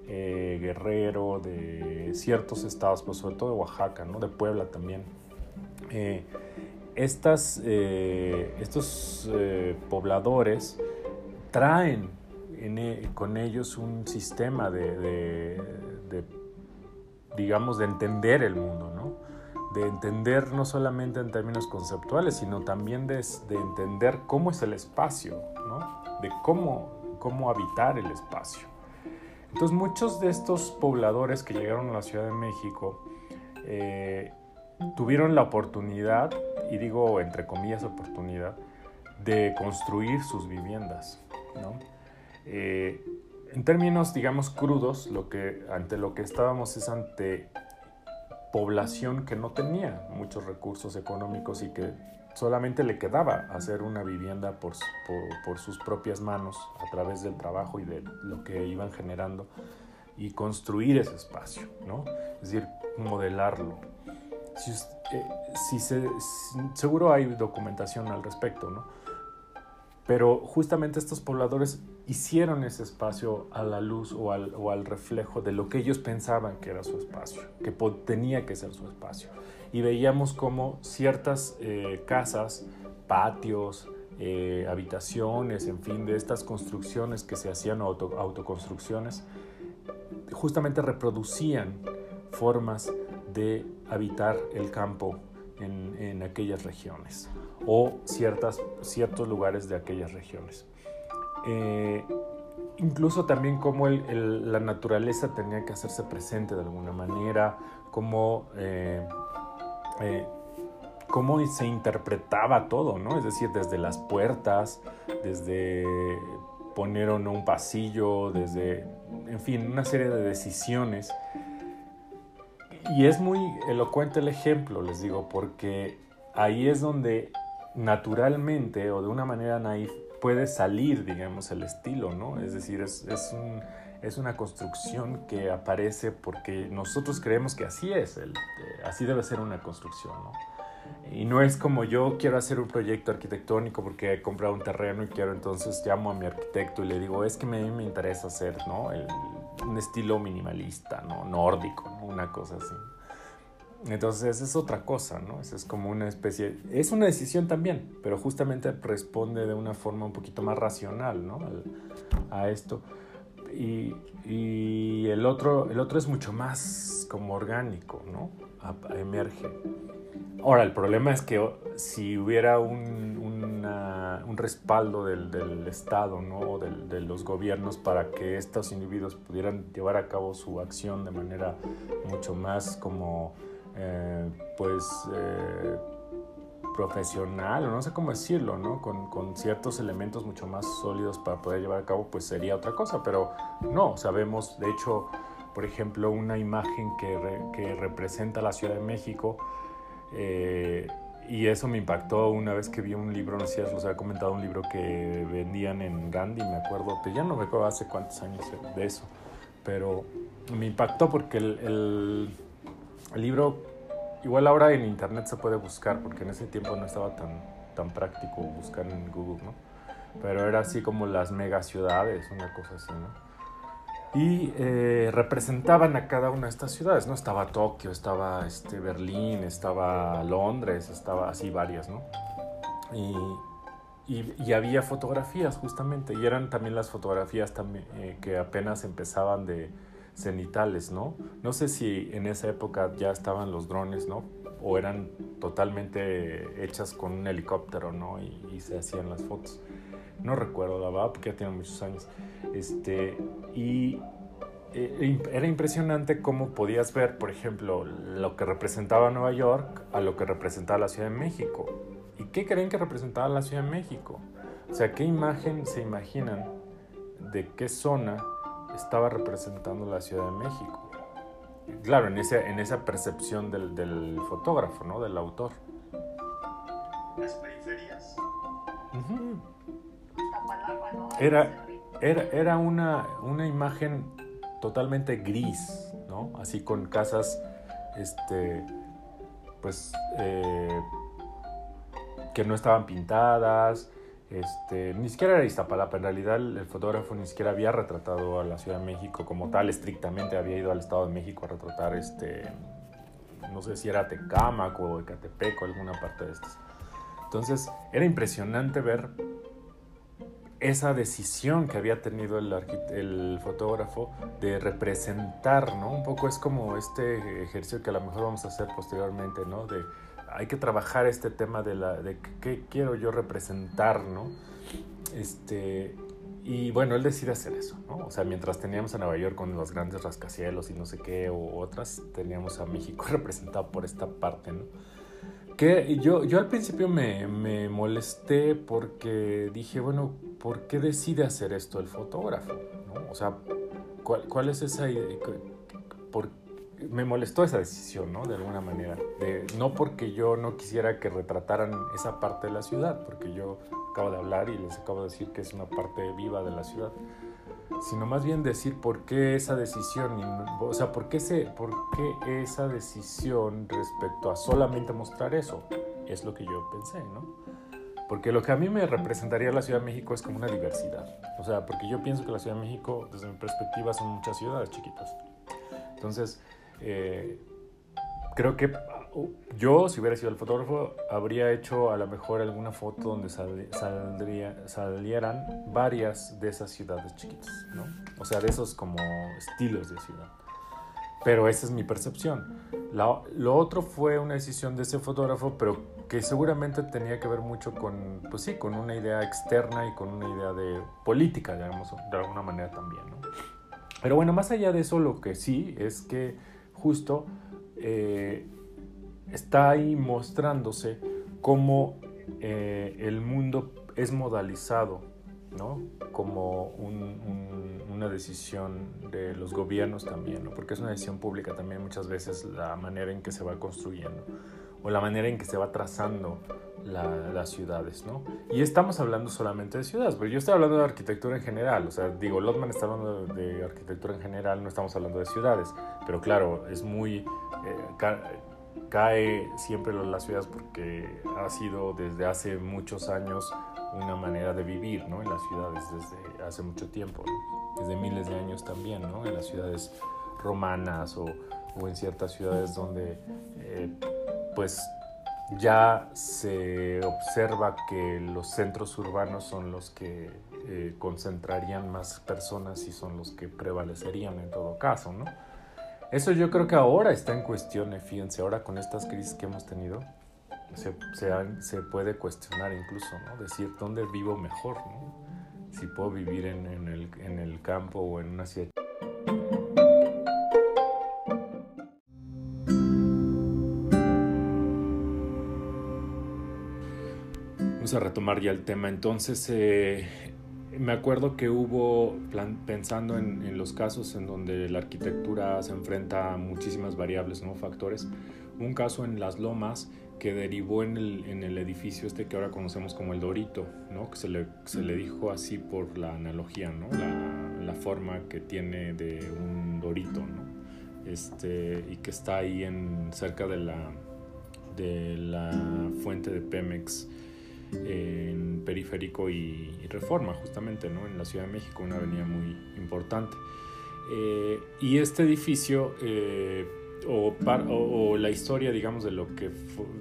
eh, Guerrero, de ciertos estados, pero sobre todo de Oaxaca, ¿no? de Puebla también. Eh, estas, eh, estos pobladores traen e, con ellos un sistema de, de, digamos, de entender el mundo, ¿no? De entender no solamente en términos conceptuales, sino también de, entender cómo es el espacio, ¿no? de cómo, cómo habitar el espacio. Entonces muchos de estos pobladores que llegaron a la Ciudad de México eh, tuvieron la oportunidad, y digo entre comillas oportunidad, de construir sus viviendas. ¿no? Eh, en términos, digamos, crudos, lo que, ante lo que estábamos es ante población que no tenía muchos recursos económicos y que solamente le quedaba hacer una vivienda por, por, sus propias manos a través del trabajo y de lo que iban generando y construir ese espacio, ¿no? Es decir, modelarlo. Si, eh, si se, seguro hay documentación al respecto, ¿no? Pero justamente estos pobladores hicieron ese espacio a la luz o al, o al, reflejo de lo que ellos pensaban que era su espacio, que tenía que ser su espacio. Y veíamos como ciertas eh, casas, patios, eh, habitaciones, en fin, de estas construcciones que se hacían auto, autoconstrucciones, justamente reproducían formas de habitar el campo en, en aquellas regiones o ciertas, ciertos lugares de aquellas regiones. Eh, incluso también cómo la naturaleza tenía que hacerse presente de alguna manera, cómo, eh, eh, cómo se interpretaba todo, ¿no? Es decir, desde las puertas, desde poner un pasillo, desde, en fin, una serie de decisiones. Y es muy elocuente el ejemplo, les digo, porque ahí es donde naturalmente o de una manera naif puede salir, digamos, el estilo, ¿no? Es decir, es, es, un, es una construcción que aparece porque nosotros creemos que así es, el, eh, así debe ser una construcción, ¿no? Y no es como yo quiero hacer un proyecto arquitectónico porque he comprado un terreno y quiero entonces llamo a mi arquitecto y le digo, es que a mí me interesa hacer, ¿no? El, un estilo minimalista, ¿no? Nórdico, ¿no? Una cosa así. Entonces es otra cosa, ¿no? Es como una especie, es una decisión también, pero justamente responde de una forma un poquito más racional, ¿no? a esto. Y, y, el, otro, el otro es mucho más como orgánico, ¿no? emerge. Ahora, el problema es que si hubiera un, un respaldo del, del, Estado, ¿no? O del, de los gobiernos para que estos individuos pudieran llevar a cabo su acción de manera mucho más como eh, pues eh, profesional, o no sé cómo decirlo, ¿no? Con, con, ciertos elementos mucho más sólidos para poder llevar a cabo, pues sería otra cosa, pero no, sabemos, de hecho, por ejemplo, una imagen que, que representa la Ciudad de México, eh, y eso me impactó una vez que vi un libro, no sé si os había comentado, un libro que vendían en Gandhi, me acuerdo, ya no me acuerdo hace cuántos años de eso, pero me impactó porque el, el libro Igual ahora en internet se puede buscar, porque en ese tiempo no estaba tan, tan práctico buscar en Google, ¿no? Pero era así como las mega ciudades, una cosa así, ¿no? Y eh, representaban a cada una de estas ciudades, ¿no? Estaba Tokio, estaba este, Berlín, estaba Londres, estaba así varias, ¿no? Y, y, había fotografías justamente, y eran también las fotografías también, eh, que apenas empezaban de, cenitales, ¿no? No sé si en esa época ya estaban los drones, ¿no? O eran totalmente hechas con un helicóptero, ¿no? Y, se hacían las fotos. No recuerdo, la verdad, porque ya tiene muchos años. Este, y eh, era impresionante cómo podías ver, por ejemplo, lo que representaba Nueva York a lo que representaba la Ciudad de México. ¿Y qué creen que representaba la Ciudad de México? O sea, ¿qué imagen se imaginan de qué zona estaba representando la Ciudad de México? Claro, en, ese, en esa percepción del, del fotógrafo, ¿no? Del autor. Las periferias. Era, era, era una, una imagen totalmente gris, ¿no? Así con casas, este, pues, eh, que no estaban pintadas, este, ni siquiera era Iztapalapa, en realidad el, fotógrafo ni siquiera había retratado a la Ciudad de México como tal, estrictamente había ido al Estado de México a retratar, este, no sé si era Tecámac o Ecatepec o alguna parte de estas. Entonces era impresionante ver esa decisión que había tenido el, el, fotógrafo de representar, ¿no? Un poco es como este ejercicio que a lo mejor vamos a hacer posteriormente, ¿no? De hay que trabajar este tema de la de qué quiero yo representar, ¿no? Este y bueno, él decide hacer eso, ¿no? O sea, mientras teníamos a Nueva York con los grandes rascacielos y no sé qué, o otras, teníamos a México <laughs> representado por esta parte, ¿no? Que yo, yo al principio me, me molesté porque dije, bueno, ¿por qué decide hacer esto el fotógrafo? ¿no? O sea, ¿cuál, ¿cuál, es esa idea? ¿Por me molestó esa decisión, ¿no? De alguna manera. No porque yo no quisiera que retrataran esa parte de la ciudad, porque yo acabo de hablar y les acabo de decir que es una parte viva de la ciudad, sino más bien decir por qué esa decisión, o sea, por qué, ese, por qué esa decisión respecto a solamente mostrar eso, es lo que yo pensé, ¿no? Porque lo que a mí me representaría la Ciudad de México es como una diversidad. O sea, porque yo pienso que la Ciudad de México, desde mi perspectiva, son muchas ciudades chiquitas. Entonces, eh, creo que yo, si hubiera sido el fotógrafo, habría hecho a lo mejor alguna foto donde saldría, salieran varias de esas ciudades chiquitas, ¿no? O sea, de esos como estilos de ciudad. Pero esa es mi percepción. lo otro fue una decisión de ese fotógrafo, pero que seguramente tenía que ver mucho con, pues sí, con una idea externa y con una idea de política, digamos, de alguna manera también, ¿no? Pero bueno, más allá de eso, lo que sí es que justo eh, está ahí mostrándose cómo eh, el mundo es modalizado, ¿no? Como una decisión de los gobiernos también, ¿no? Porque es una decisión pública también muchas veces la manera en que se va construyendo o la manera en que se va trazando las ciudades, ¿no? Y estamos hablando solamente de ciudades, pero yo estoy hablando de arquitectura en general, o sea, digo, Lotman está hablando de, arquitectura en general, no estamos hablando de ciudades, pero claro, es muy... Eh, cae siempre las ciudades porque ha sido desde hace muchos años una manera de vivir, ¿no? En las ciudades desde hace mucho tiempo, desde miles de años también, ¿no? En las ciudades romanas o, o en ciertas ciudades donde, eh, pues, ya se observa que los centros urbanos son los que eh, concentrarían más personas y son los que prevalecerían en todo caso, ¿no? Eso yo creo que ahora está en cuestión, eh, fíjense, ahora con estas crisis que hemos tenido, se, se, puede cuestionar incluso, ¿no? Decir, ¿dónde vivo mejor, ¿no? Si puedo vivir en, en, el, en el campo o en una ciudad. A retomar ya el tema. Entonces, eh, me acuerdo que hubo, pensando en, los casos en donde la arquitectura se enfrenta a muchísimas variables, ¿no? factores, un caso en Las Lomas que derivó en el, en el edificio este que ahora conocemos como el Dorito, ¿no? que se le, se le dijo así por la analogía, ¿no? la, la forma que tiene de un Dorito, ¿no? este, y que está ahí en, cerca de la, de la fuente de Pemex en Periférico y, Reforma, justamente, ¿no? en la Ciudad de México, una avenida muy importante. Eh, y este edificio, eh, o, la historia, digamos, de lo que,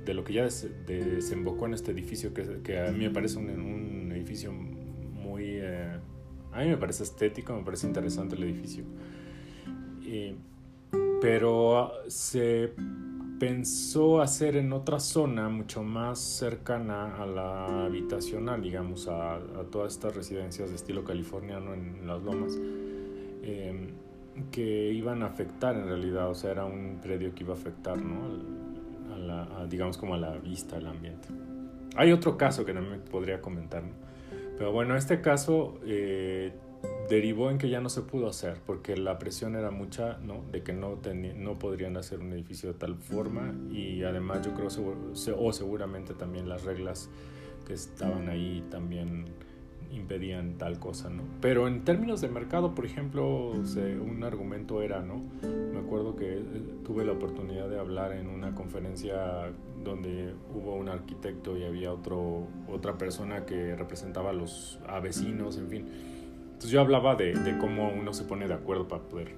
de lo que ya desembocó en este edificio, que, a mí me parece un, edificio muy... Eh, a mí me parece estético, me parece interesante el edificio. pero se pensó hacer en otra zona mucho más cercana a la habitacional, digamos, a, todas estas residencias de estilo californiano en, las lomas, em, que iban a afectar en realidad, o sea, era un predio que iba a afectar, ¿no? A la, digamos como a la vista, al ambiente. Hay otro caso que también podría comentar, Pero bueno, este caso eh, derivó en que ya no se pudo hacer porque la presión era mucha, ¿no? De que no, no podrían hacer un edificio de tal forma y además yo creo, o seguramente también las reglas que estaban ahí también impedían tal cosa, ¿no? Pero en términos de mercado, por ejemplo, un argumento era, ¿no? Me acuerdo que eh, tuve la oportunidad de hablar en una conferencia donde hubo un arquitecto y había otro, otra persona que representaba a los a vecinos, en fin. Entonces yo hablaba de, cómo uno se pone de acuerdo para poder.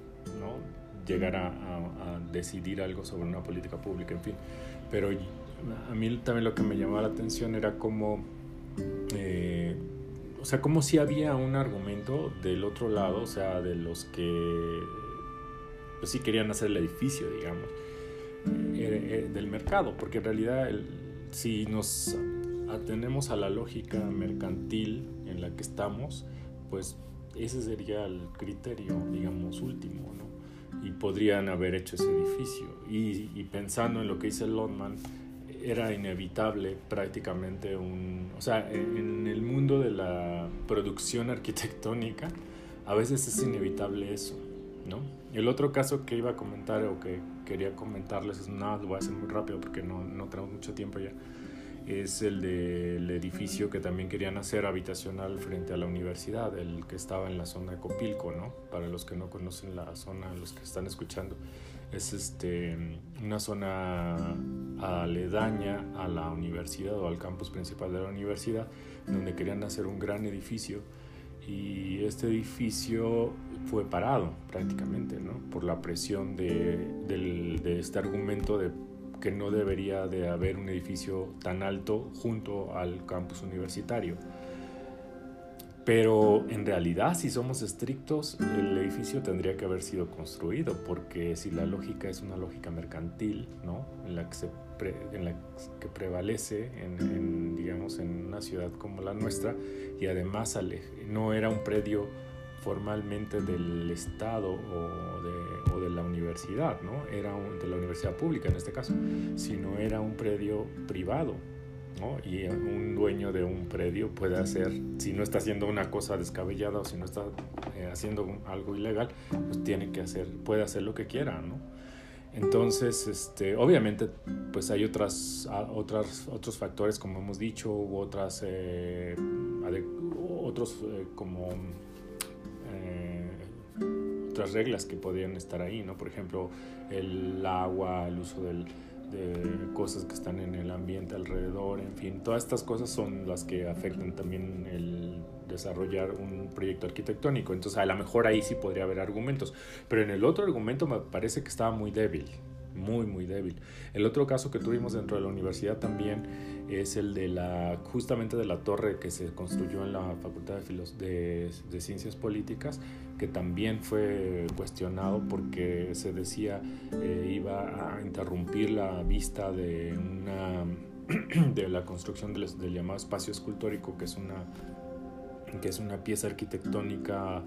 Llegar a, decidir algo sobre una política pública, en fin. Pero a mí también lo que me llamaba la atención era cómo... Eh, o sea, como si había un argumento del otro lado, o sea, de los que pues sí querían hacer el edificio, digamos, eh, eh, del mercado, porque en realidad si nos atenemos a la lógica mercantil en la que estamos, pues ese sería el criterio, digamos, último, ¿no? Y podrían haber hecho ese edificio. Y, y pensando en lo que dice Lotman, era inevitable prácticamente un... O sea, en el mundo de la producción arquitectónica, a veces es inevitable eso, ¿no? El otro caso que iba a comentar o que quería comentarles, es nada, lo voy a hacer muy rápido porque no, no tenemos mucho tiempo ya, es el del edificio que también querían hacer habitacional frente a la universidad, el que estaba en la zona de Copilco, ¿no? Para los que no conocen la zona, los que están escuchando es este, una zona aledaña a la universidad o al campus principal de la universidad, donde querían hacer un gran edificio y este edificio fue parado prácticamente ¿no? por la presión de, de este argumento de que no debería de haber un edificio tan alto junto al campus universitario. Pero en realidad, si somos estrictos, el edificio tendría que haber sido construido, porque si la lógica es una lógica mercantil, ¿no? en, la que se en la que prevalece en, digamos, en una ciudad como la nuestra, y además no era un predio formalmente del Estado o de, o de la universidad, ¿no? era de la universidad pública en este caso, sino era un predio privado y un dueño de un predio puede hacer, si no está haciendo una cosa descabellada o si no está eh, haciendo algo ilegal, pues tiene que hacer, puede hacer lo que quiera, ¿no? Entonces, este, obviamente, pues hay otras, otras, otros factores, como hemos dicho, u otras, eh, otros eh, como otras reglas que podrían estar ahí, ¿no? Por ejemplo, el agua, el uso del, de cosas que están en el ambiente alrededor, en fin, todas estas cosas son las que afectan también el desarrollar un proyecto arquitectónico. Entonces, a lo mejor ahí sí podría haber argumentos, pero en el otro argumento me parece que estaba muy débil, muy, muy débil. El otro caso que tuvimos dentro de la universidad también es el de la, justamente de la torre que se construyó en la Facultad de, Ciencias Políticas, que también fue cuestionado porque se decía eh, iba a interrumpir la vista de una <clears throat> de la construcción del, llamado espacio escultórico, que es una, que es una pieza arquitectónica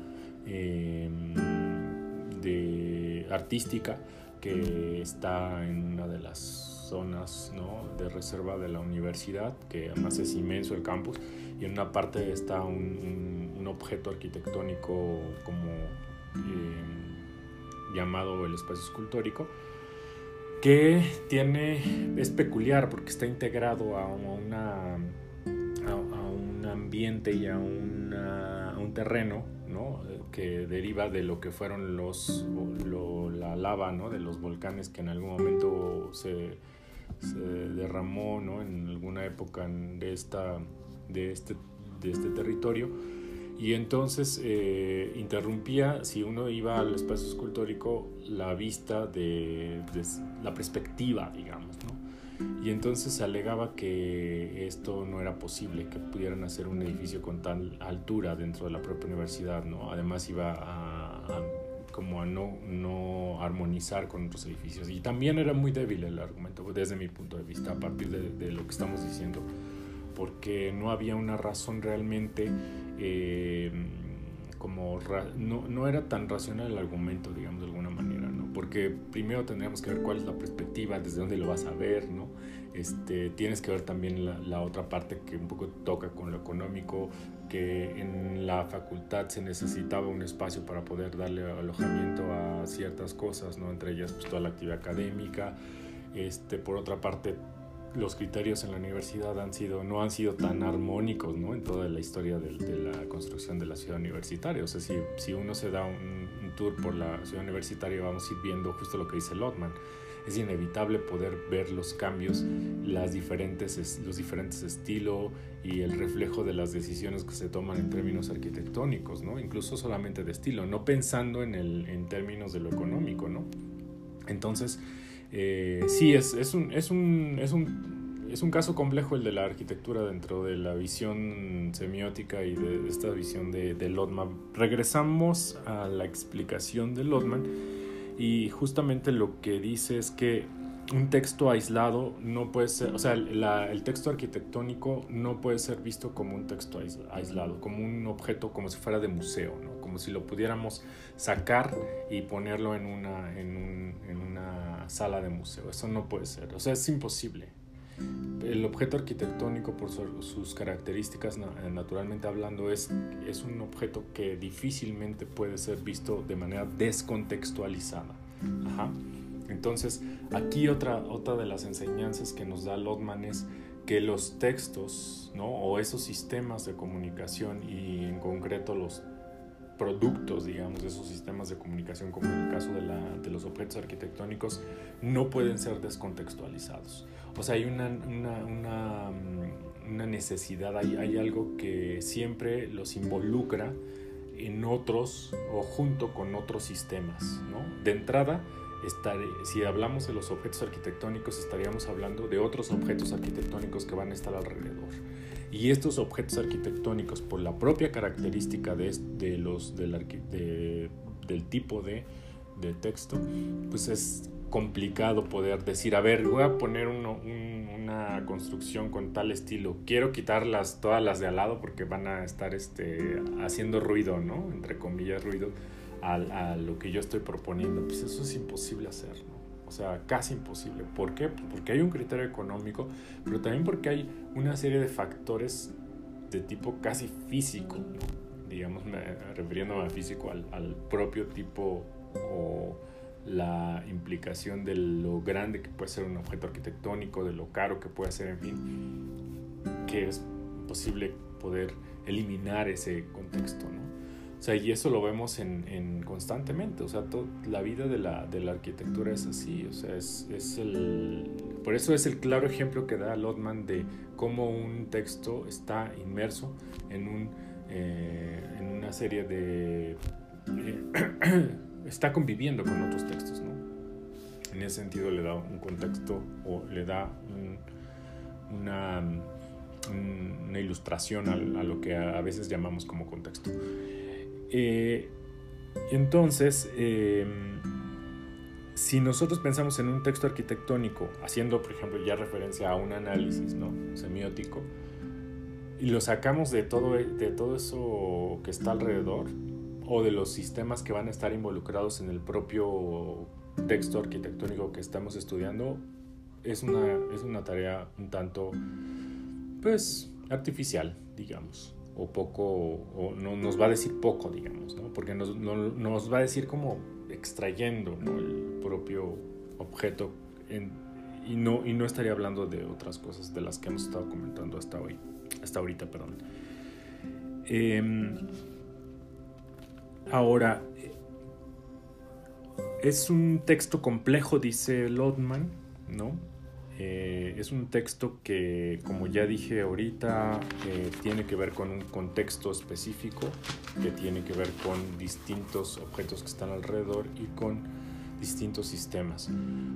em, de, artística que está en una de las zonas de reserva de la universidad, que además es inmenso el campus, y en una parte está un, objeto arquitectónico como eh, llamado el espacio escultórico, que tiene, es peculiar porque está integrado a, un ambiente y a un terreno ¿no? que deriva de lo que fueron los, la lava ¿no? de los volcanes que en algún momento se derramó ¿no? en alguna época de, esta, de, este, de este territorio y entonces eh, interrumpía, si uno iba al espacio escultórico, la vista de, la perspectiva, digamos. Y entonces alegaba que esto no era posible, que pudieran hacer un edificio con tal altura dentro de la propia universidad, ¿no? Además iba a como a no, no armonizar con otros edificios. Y también era muy débil el argumento desde mi punto de vista, a partir de, lo que estamos diciendo, porque no había una razón realmente, eh, como no, no, era tan racional el argumento, digamos, de alguna manera, ¿no? Porque primero tendríamos que ver cuál es la perspectiva, desde dónde lo vas a ver, ¿no? Este, tienes que ver también la, la, otra parte que un poco toca con lo económico, que en la facultad se necesitaba un espacio para poder darle alojamiento a ciertas cosas, ¿no? entre ellas pues, toda la actividad académica. Este, por otra parte, los criterios en la universidad han sido, no han sido tan armónicos ¿no? en toda la historia de, de, la construcción de la ciudad universitaria. O sea, si, si uno se da un, un, tour por la ciudad universitaria, vamos a ir viendo justo lo que dice Lotman. Es inevitable poder ver los cambios, las diferentes, los diferentes estilos y el reflejo de las decisiones que se toman en términos arquitectónicos, ¿no? incluso solamente de estilo, no pensando en, el, en términos de lo económico. ¿no? Entonces, eh, sí, es, es, un, es, un, es, un, es un caso complejo el de la arquitectura dentro de la visión semiótica y de esta visión de, de. Regresamos a la explicación de Lotman y justamente lo que dice es que un texto aislado no puede ser, o sea, el texto arquitectónico no puede ser visto como un texto aislado, como un objeto, como si fuera de museo, ¿no? como si lo pudiéramos sacar y ponerlo en una, en, un, en una sala de museo. Eso no puede ser, o sea, es imposible. El objeto arquitectónico, por su, sus características, naturalmente hablando, es, es un objeto que difícilmente puede ser visto de manera descontextualizada. Entonces, aquí otra, otra de las enseñanzas que nos da Lotman es que los textos, ¿no? o esos sistemas de comunicación y en concreto los productos, digamos, de esos sistemas de comunicación, como en el caso de, la, de los objetos arquitectónicos, no pueden ser descontextualizados. O sea, hay una, una, una, una necesidad, hay, hay algo que siempre los involucra en otros o junto con otros sistemas, ¿no? De entrada, estar, si hablamos de los objetos arquitectónicos, estaríamos hablando de otros objetos arquitectónicos que van a estar alrededor. Y estos objetos arquitectónicos, por la propia característica de, de los, del, de, del tipo de, de, texto, pues es complicado poder decir, a ver, voy a poner uno, un, una construcción con tal estilo, quiero quitarlas todas las de al lado porque van a estar este, haciendo ruido, ¿no? Entre comillas, ruido a, a, lo que yo estoy proponiendo, pues eso es imposible hacer, ¿no? O sea, casi imposible. ¿Por qué? Porque hay un criterio económico, pero también porque hay una serie de factores de tipo casi físico, digamos, refiriéndome a físico, al, al propio tipo o la implicación de lo grande que puede ser un objeto arquitectónico, de lo caro que puede ser, en fin, que es imposible poder eliminar ese contexto, ¿no? Sea, y eso lo vemos en, en constantemente, o sea, la vida de la, de la, arquitectura es así, o sea, es, es, el... Por eso es el claro ejemplo que da Lotman de cómo un texto está inmerso en, un, eh, en una serie de... Eh, <clears throat> está conviviendo con otros textos, ¿no? En ese sentido le da un contexto o le da un, una, una, ilustración a, lo que a veces llamamos como contexto. Eh, entonces, eh, si nosotros pensamos en un texto arquitectónico, haciendo, por ejemplo, ya referencia a un análisis ¿no? semiótico, y lo sacamos de todo, de todo eso que está alrededor, o de los sistemas que van a estar involucrados en el propio texto arquitectónico que estamos estudiando, es una, es una tarea un tanto, pues, artificial, digamos o poco, o no, nos va a decir poco, digamos, ¿no? porque nos, no, nos va a decir como extrayendo ¿no? el propio objeto y, no, y no estaría hablando de otras cosas de las que hemos estado comentando hasta hoy, hasta ahorita, perdón. Eh, ahora, es un texto complejo, dice Lotman, ¿no? Eh, es un texto que, como ya dije ahorita, eh, tiene que ver con un contexto específico, que tiene que ver con distintos objetos que están alrededor y con distintos sistemas.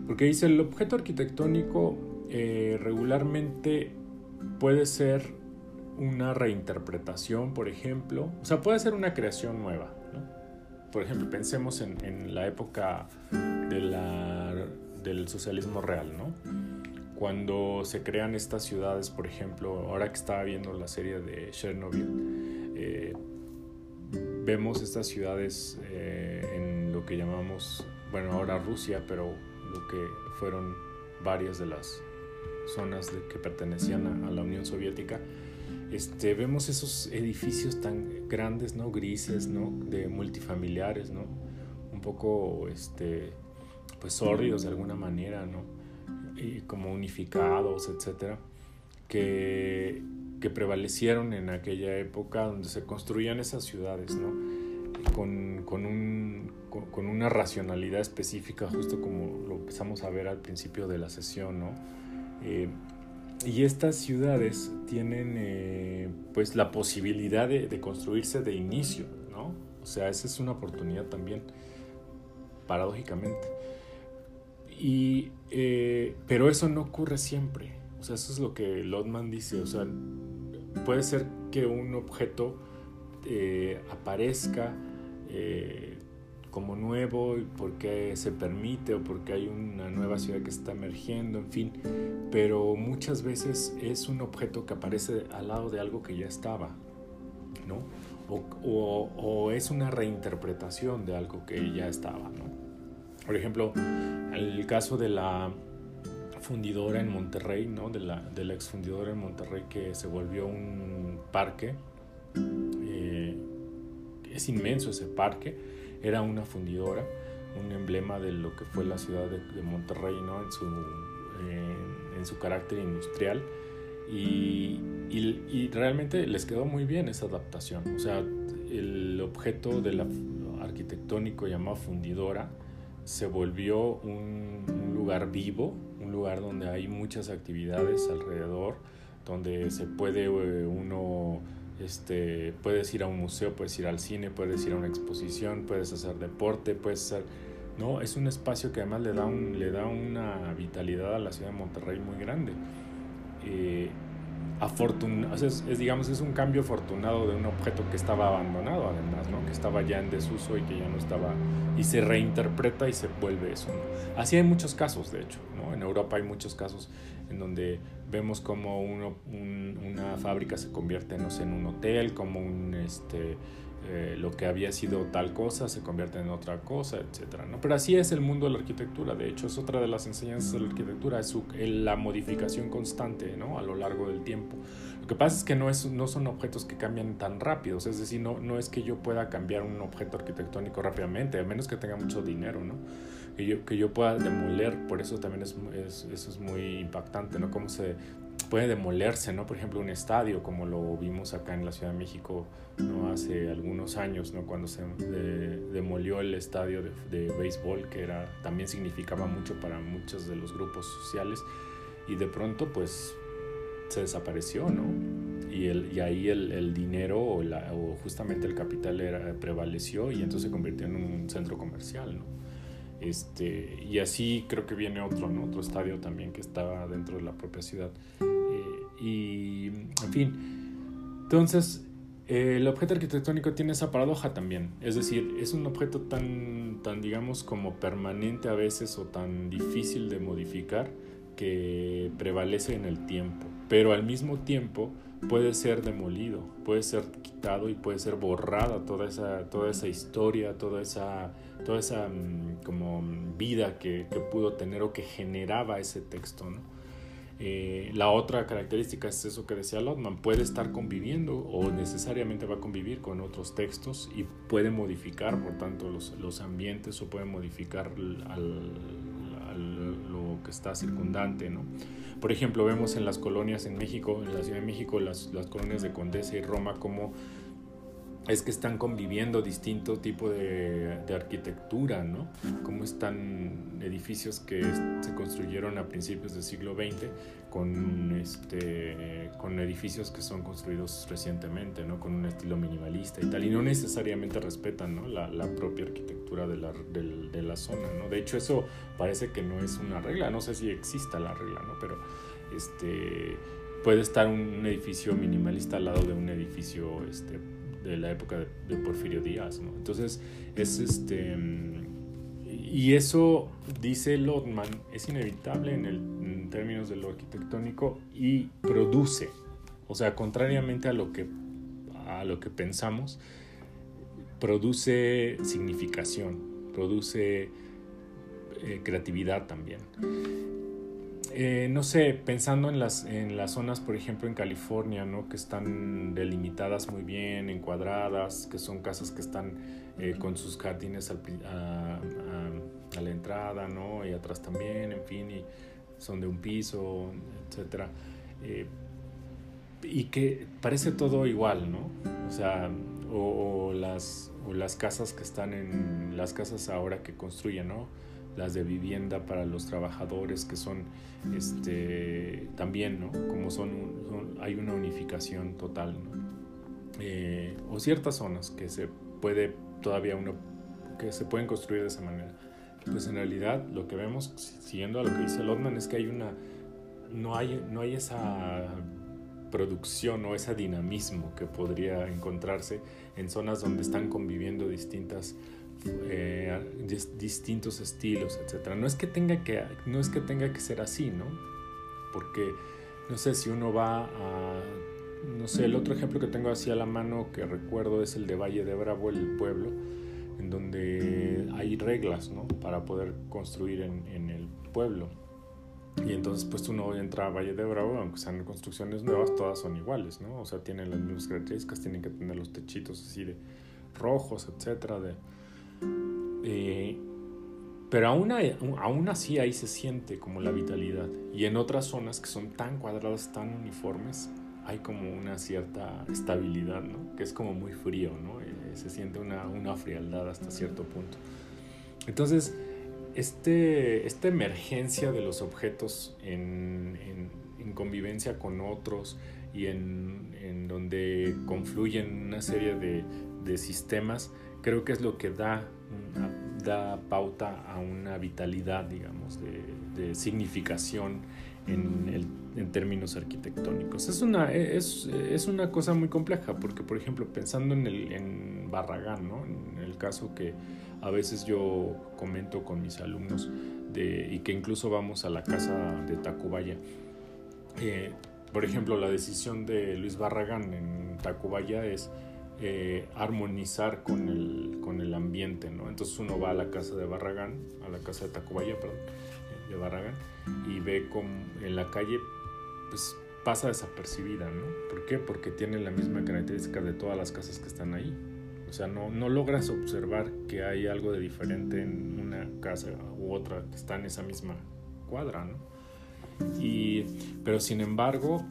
Porque dice, el objeto arquitectónico eh, regularmente puede ser una reinterpretación, por ejemplo, o sea, puede ser una creación nueva. ¿no? Por ejemplo, pensemos en, la época del socialismo real, ¿no? Cuando se crean estas ciudades, por ejemplo, ahora que estaba viendo la serie de Chernobyl, eh, vemos estas ciudades eh, en lo que llamamos, bueno, ahora Rusia, pero lo que fueron varias de las zonas que pertenecían a, la Unión Soviética, este, vemos esos edificios tan grandes, ¿no? Grises, ¿no? De multifamiliares, ¿no? Un poco, este, pues de alguna manera, ¿no? Y como unificados, etcétera, que, que prevalecieron en aquella época donde se construían esas ciudades, ¿no? Con, con, un, con, una racionalidad específica, justo como lo empezamos a ver al principio de la sesión, ¿no? Eh, y estas ciudades tienen eh, pues la posibilidad de, de, construirse de inicio, ¿no? O sea, esa es una oportunidad también, paradójicamente. Y, eh, pero eso no ocurre siempre. O sea, eso es lo que Lotman dice. O sea, puede ser que un objeto eh, aparezca eh, como nuevo porque se permite o porque hay una nueva ciudad que está emergiendo, en fin, pero muchas veces es un objeto que aparece al lado de algo que ya estaba, ¿no? O, es una reinterpretación de algo que ya estaba, ¿no? Por ejemplo, el caso de la fundidora en Monterrey, ¿no? de, la, de la exfundidora en Monterrey que se volvió un parque. Eh, es inmenso ese parque. Era una fundidora, un emblema de lo que fue la ciudad de, Monterrey ¿no? en, su, eh, en su carácter industrial. Y, y, y, realmente les quedó muy bien esa adaptación. O sea, el objeto de la arquitectónico llamado fundidora se volvió un, lugar vivo, un lugar donde hay muchas actividades alrededor, donde se puede eh, uno, este, puedes ir a un museo, puedes ir al cine, puedes ir a una exposición, puedes hacer deporte, puedes. No, es un espacio que además le da, un, le da una vitalidad a la ciudad de Monterrey muy grande. Eh, afortun es, digamos, es un cambio afortunado de un objeto que estaba abandonado además, ¿no? que estaba ya en desuso y que ya no estaba, y se reinterpreta y se vuelve eso. Así hay muchos casos, de hecho, ¿no? en Europa hay muchos casos en donde vemos como una fábrica se convierte, no en un hotel, como un, este, eh, lo que había sido tal cosa se convierte en otra cosa, etc. ¿no? Pero así es el mundo de la arquitectura, de hecho es otra de las enseñanzas de la arquitectura, es su, la modificación constante ¿no? a lo largo del tiempo. Lo que pasa es que no, es, no son objetos que cambian tan rápidos, es decir, no, no es que yo pueda cambiar un objeto arquitectónico rápidamente, a menos que tenga mucho dinero, ¿no? que, yo, que yo pueda demoler, por eso también es, es, eso es muy impactante, ¿no? Cómo se puede demolerse, ¿no? Por ejemplo, un estadio, como lo vimos acá en la Ciudad de México, ¿no? Hace algunos años, ¿no? Cuando se de, demolió el estadio de, de, béisbol, que era, también significaba mucho para muchos de los grupos sociales, y de pronto, pues, se desapareció, ¿no? Y, el, y ahí el, el dinero o, la, o, justamente el capital era, prevaleció y entonces se convirtió en un centro comercial, ¿no? Este, y así creo que viene otro, ¿no? otro estadio también que estaba dentro de la propia ciudad. Y, en fin, entonces eh, el objeto arquitectónico tiene esa paradoja también. Es decir, es un objeto tan, tan, digamos, como permanente a veces o tan difícil de modificar que prevalece en el tiempo. Pero al mismo tiempo puede ser demolido, puede ser quitado y puede ser borrada toda esa, toda esa historia, toda esa, toda esa um, como vida que, que, pudo tener o que generaba ese texto. ¿no? Eh, la otra característica es eso que decía Lotman, puede estar conviviendo o necesariamente va a convivir con otros textos y puede modificar, por tanto, los, los ambientes o puede modificar al, lo que está circundante. ¿no? Por ejemplo, vemos en las colonias en México, en la Ciudad de México, las, las colonias de Condesa y Roma, como es que están conviviendo distinto tipo de, de, arquitectura, ¿no? Como están edificios que se construyeron a principios del siglo XX con, este, con edificios que son construidos recientemente, ¿no? Con un estilo minimalista y tal, y no necesariamente respetan, ¿no? La, la propia arquitectura de la, de, de la zona, ¿no? De hecho, eso parece que no es una regla, no sé si exista la regla, ¿no? Pero, este puede estar un edificio minimalista al lado de un edificio este, de la época de, Porfirio Díaz. Entonces, es este... Y eso, dice Lotman, es inevitable en términos de lo arquitectónico y produce, o sea, contrariamente a lo que, a lo que pensamos, produce significación, produce eh, creatividad también. Eh, no sé, pensando en las, en las zonas, por ejemplo, en California, ¿no? Que están delimitadas muy bien, encuadradas, que son casas que están eh, con sus jardines a, la entrada, ¿no? Y atrás también, en fin, y son de un piso, etcétera. Eh, y que parece todo igual, ¿no? O sea, o, las, o las casas que están en las casas ahora que construyen, ¿no? Las de vivienda para los trabajadores que son este también no como son, hay una unificación total eh, o ciertas zonas que se puede todavía uno que se pueden construir de esa manera. Pues en realidad lo que vemos siguiendo a lo que dice Lotman es que hay una no hay no hay esa producción o ese dinamismo que podría encontrarse en zonas donde están conviviendo distintas eh, distintos estilos, etcétera. No es que tenga que no es que tenga que ser así, ¿no? Porque no sé si uno va a no sé, el otro ejemplo que tengo así a la mano que recuerdo es el de Valle de Bravo, el pueblo, en donde hay reglas, ¿no? Para poder construir en, en el pueblo. Y entonces pues uno entra a Valle de Bravo, aunque sean construcciones nuevas, todas son iguales, ¿no? O sea, tienen las mismas características, tienen que tener los techitos así de rojos, etcétera, de eh, pero aún, aún así ahí se siente como la vitalidad. Y en otras zonas que son tan cuadradas, tan uniformes, hay como una cierta estabilidad, ¿no? Que es como muy frío, ¿no? Eh, se siente una, una, frialdad hasta cierto punto. Entonces, este, esta emergencia de los objetos en, en, convivencia con otros y en, en, donde confluyen una serie de, de sistemas, creo que es lo que da, da pauta a una vitalidad, digamos, de, significación en, en, términos arquitectónicos. Es una, es, es, una cosa muy compleja, porque, por ejemplo, pensando en, el, Barragán, ¿no? en el caso que a veces yo comento con mis alumnos de, y que incluso vamos a la casa de Tacubaya. Eh, por ejemplo, la decisión de Luis Barragán en Tacubaya es eh, armonizar con el, con el ambiente, ¿no? Entonces uno va a la casa de Barragán, a la casa de Tacubaya, perdón, de Barragán, y ve como en la calle, pues pasa desapercibida, ¿no? ¿Por qué? Porque tiene la misma característica de todas las casas que están ahí. O sea, no, no logras observar que hay algo de diferente en una casa u otra que está en esa misma cuadra, ¿no? Y, pero sin embargo,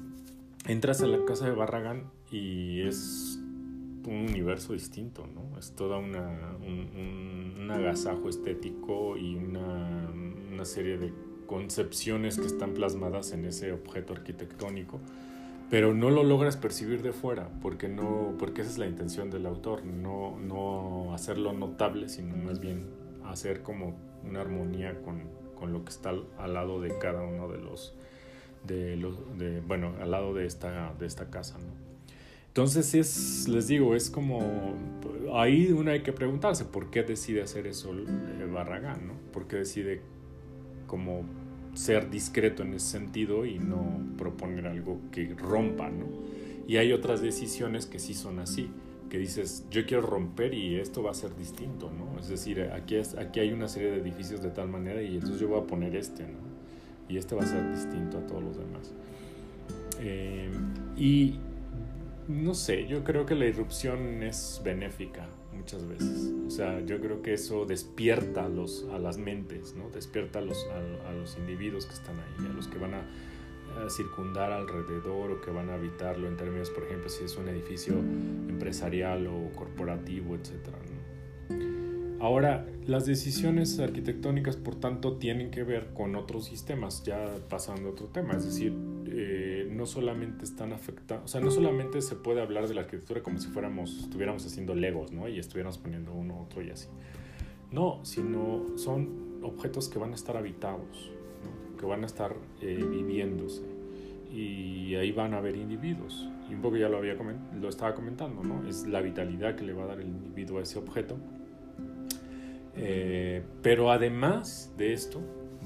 entras a la casa de Barragán y es un universo distinto, ¿no? Es toda una, un, agasajo estético y una, una, serie de concepciones que están plasmadas en ese objeto arquitectónico, pero no lo logras percibir de fuera, porque, no, porque esa es la intención del autor, no, no hacerlo notable, sino más bien hacer como una armonía con, con lo que está al, lado de cada uno de los, de los de, bueno, al lado de esta, de esta casa, ¿no? Entonces es, les digo, es como, ahí uno hay que preguntarse por qué decide hacer eso Barragán, ¿no? ¿Por qué decide como ser discreto en ese sentido y no proponer algo que rompa, ¿no? Y hay otras decisiones que sí son así, que dices, yo quiero romper y esto va a ser distinto, ¿no? Es decir, aquí, es, aquí hay una serie de edificios de tal manera y entonces yo voy a poner este, ¿no? Y este va a ser distinto a todos los demás. Eh, y, no sé, yo creo que la irrupción es benéfica muchas veces. O sea, yo creo que eso despierta a, los, a las mentes, ¿no? Despierta a los, a, los individuos que están ahí, a los que van a, circundar alrededor o que van a habitarlo en términos, por ejemplo, si es un edificio empresarial o corporativo, etc. Ahora, las decisiones arquitectónicas, por tanto, tienen que ver con otros sistemas, ya pasando a otro tema, es decir, eh, no solamente están afectados, o sea, no solamente se puede hablar de la arquitectura como si fuéramos, estuviéramos haciendo legos, ¿no? Y estuviéramos poniendo uno, otro y así. No, sino son objetos que van a estar habitados, que van a estar eh, viviéndose y ahí van a haber individuos. Y un poco ya lo, había lo estaba comentando, ¿no? Es la vitalidad que le va a dar el individuo a ese objeto eh, pero además de esto,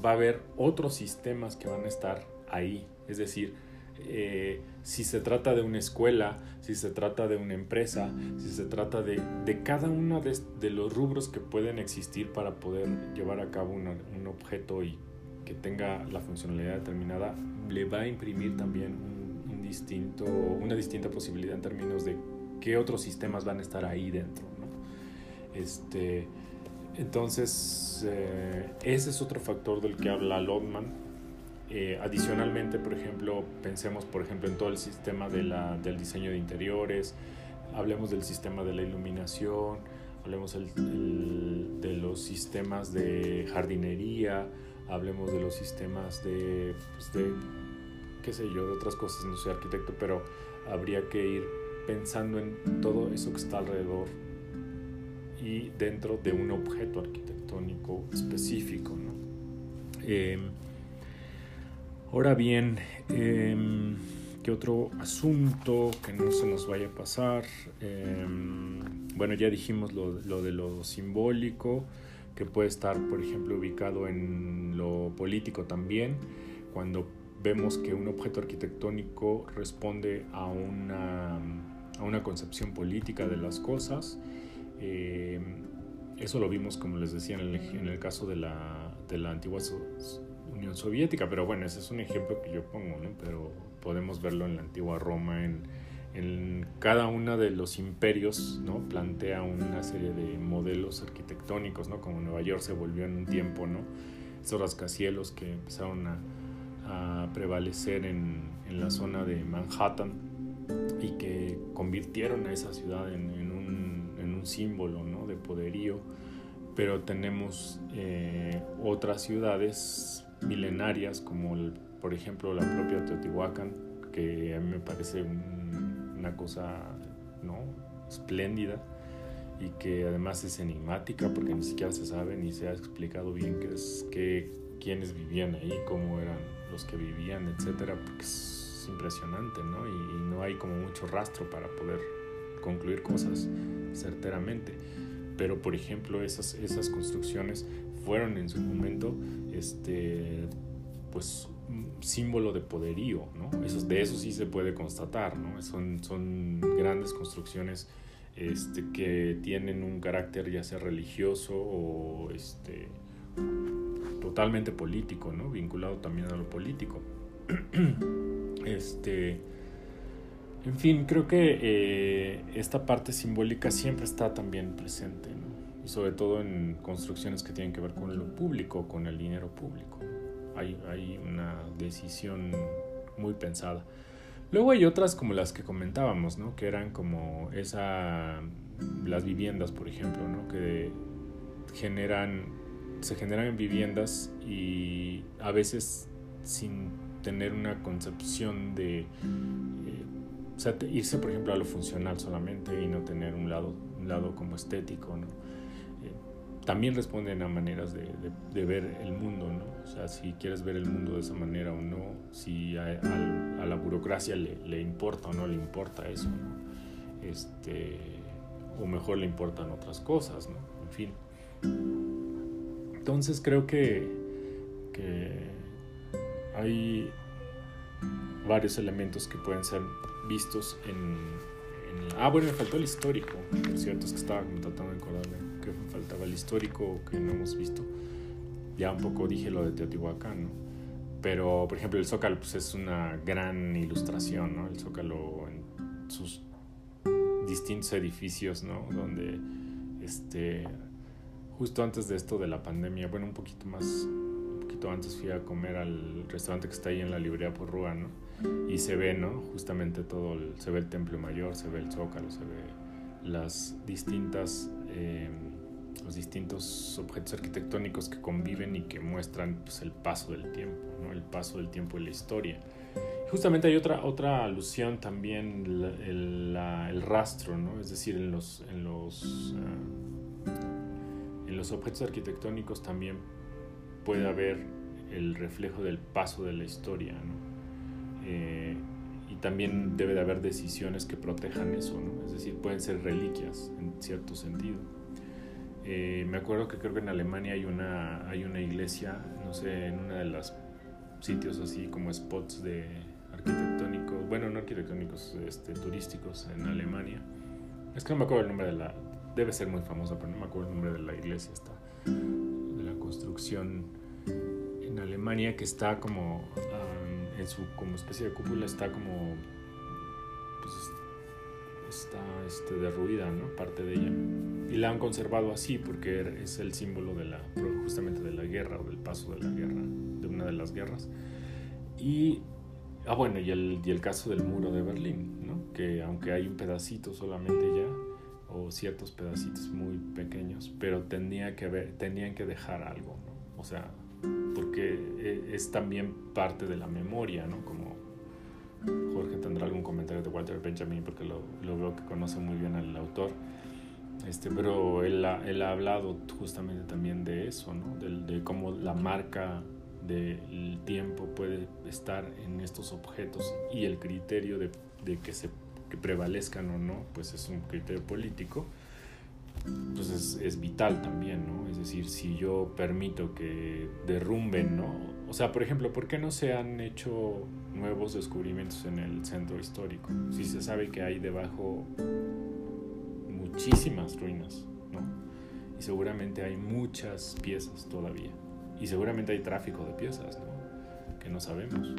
va a haber otros sistemas que van a estar ahí. Es decir, eh, si se trata de una escuela, si se trata de una empresa, si se trata de, de cada uno de, de, los rubros que pueden existir para poder llevar a cabo un objeto y que tenga la funcionalidad determinada le va a imprimir también un, distinto, una distinta posibilidad en términos de qué otros sistemas van a estar ahí dentro. ¿no? Este, entonces, eh, ese es otro factor del que habla Lodman. Eh, adicionalmente, por ejemplo, pensemos por ejemplo en todo el sistema de la, del diseño de interiores, hablemos del sistema de la iluminación, hablemos de los sistemas de jardinería, hablemos de los sistemas de, pues de, qué sé yo, de otras cosas, no soy arquitecto, pero habría que ir pensando en todo eso que está alrededor y dentro de un objeto arquitectónico específico. ¿no? Em, ahora bien, em, ¿qué otro asunto que no se nos vaya a pasar? Em, bueno, ya dijimos lo, lo, de lo simbólico, que puede estar, por ejemplo, ubicado en lo político también, cuando vemos que un objeto arquitectónico responde a una, a una concepción política de las cosas. Eh, eso lo vimos, como les decía, en el, en el caso de la, de la antigua Unión Soviética, pero bueno, ese es un ejemplo que yo pongo, ¿no? pero podemos verlo en la antigua Roma, en, en cada uno de los imperios ¿no? plantea una serie de modelos arquitectónicos, ¿no? como Nueva York se volvió en un tiempo, ¿no? esos rascacielos que empezaron a, a prevalecer en, en, la zona de Manhattan y que convirtieron a esa ciudad en, en, un, símbolo ¿no? de poderío, pero tenemos eh, otras ciudades milenarias como por ejemplo la propia Teotihuacán, que a mí me parece un, una cosa ¿no? espléndida y que además es enigmática porque ni siquiera se sabe ni se ha explicado bien qué es, qué, quiénes vivían ahí, cómo eran los que vivían, etcétera, porque es impresionante, ¿no? Y, no hay como mucho rastro para poder concluir cosas certeramente. Pero, por ejemplo, esas, esas construcciones fueron en su momento, este, pues, símbolo de poderío, ¿no? Eso, de eso sí se puede constatar, ¿no? Son, son grandes construcciones este, que tienen un carácter ya sea religioso o este, totalmente político, ¿no? Vinculado también a lo político. <clears throat> este, en fin, creo que eh, esta parte simbólica siempre está también presente, ¿no? Y sobre todo en construcciones que tienen que ver con lo público, con el dinero público hay, una decisión muy pensada. Luego hay otras como las que comentábamos, ¿no? Que eran como esa, las viviendas, por ejemplo, ¿no? Que generan, se generan en viviendas y a veces sin tener una concepción de, o sea, irse, por ejemplo, a lo funcional solamente y no tener un lado, un lado como estético, ¿no? también responden a maneras de, de, ver el mundo, ¿no? O sea, si quieres ver el mundo de esa manera o no, si a, a, a la burocracia le, le, importa o no le importa eso, ¿no? Este, o mejor le importan otras cosas, ¿no? En fin. Entonces creo que, que hay varios elementos que pueden ser vistos en. Ah, bueno, me faltó el histórico, por cierto, es que estaba tratando de acordarme que faltaba el histórico que no hemos visto. Ya un poco dije lo de Teotihuacán, ¿no? Pero, por ejemplo, el Zócalo pues, es una gran ilustración, ¿no? El Zócalo en sus distintos edificios, ¿no? Donde, este, justo antes de esto de la pandemia, bueno, un poquito más, un poquito antes fui a comer al restaurante que está ahí en la librería Porrúa, ¿no? Y se ve, ¿no? Justamente todo, el, se ve el Templo Mayor, se ve el Zócalo, se ve las distintas... Eh, los distintos objetos arquitectónicos que conviven y que muestran pues, el paso del tiempo, ¿no? el paso del tiempo y la historia. Justamente hay otra, otra alusión también, el, la, el rastro, ¿no? es decir, en los, en, los, uh, en los objetos arquitectónicos también puede haber el reflejo del paso de la historia. ¿no? Eh, y también debe de haber decisiones que protejan eso, ¿no? es decir, pueden ser reliquias en cierto sentido. Eh, me acuerdo que creo que en Alemania hay una, hay una iglesia, no sé, en una de los sitios así como spots de arquitectónicos, bueno, no arquitectónicos, este, turísticos en Alemania. Es que no me acuerdo el nombre de la, debe ser muy famosa, pero no me acuerdo el nombre de la iglesia, esta, de la construcción. en Alemania que está como en su como especie de cúpula está como pues, está este, derruida, ¿no? Parte de ella. Y la han conservado así porque es el símbolo de la justamente de la guerra o del paso de la guerra, de una de las guerras. Y ah bueno, y el, y el caso del muro de Berlín, ¿no? Que aunque hay un pedacito solamente ya o ciertos pedacitos muy pequeños, pero tenía que ver, tenían que dejar algo, ¿no? O sea, porque e, es también parte de la memoria, ¿no? Como Jorge tendrá algún comentario de Walter Benjamin porque lo, lo veo que conoce muy bien al autor. Este, pero él él ha hablado justamente también de eso, ¿no? de, de cómo la marca del tiempo puede estar en estos objetos y el criterio de, de que se que prevalezcan o no, pues es un criterio político, pues es, es, vital también, ¿no? Es decir, si yo permito que derrumben, ¿no? O sea, por ejemplo, ¿por qué no se han hecho nuevos descubrimientos en el centro histórico? Si se sabe que hay debajo muchísimas ruinas, ¿no? Y seguramente hay muchas piezas todavía. Y seguramente hay tráfico de piezas, ¿no? Que no sabemos.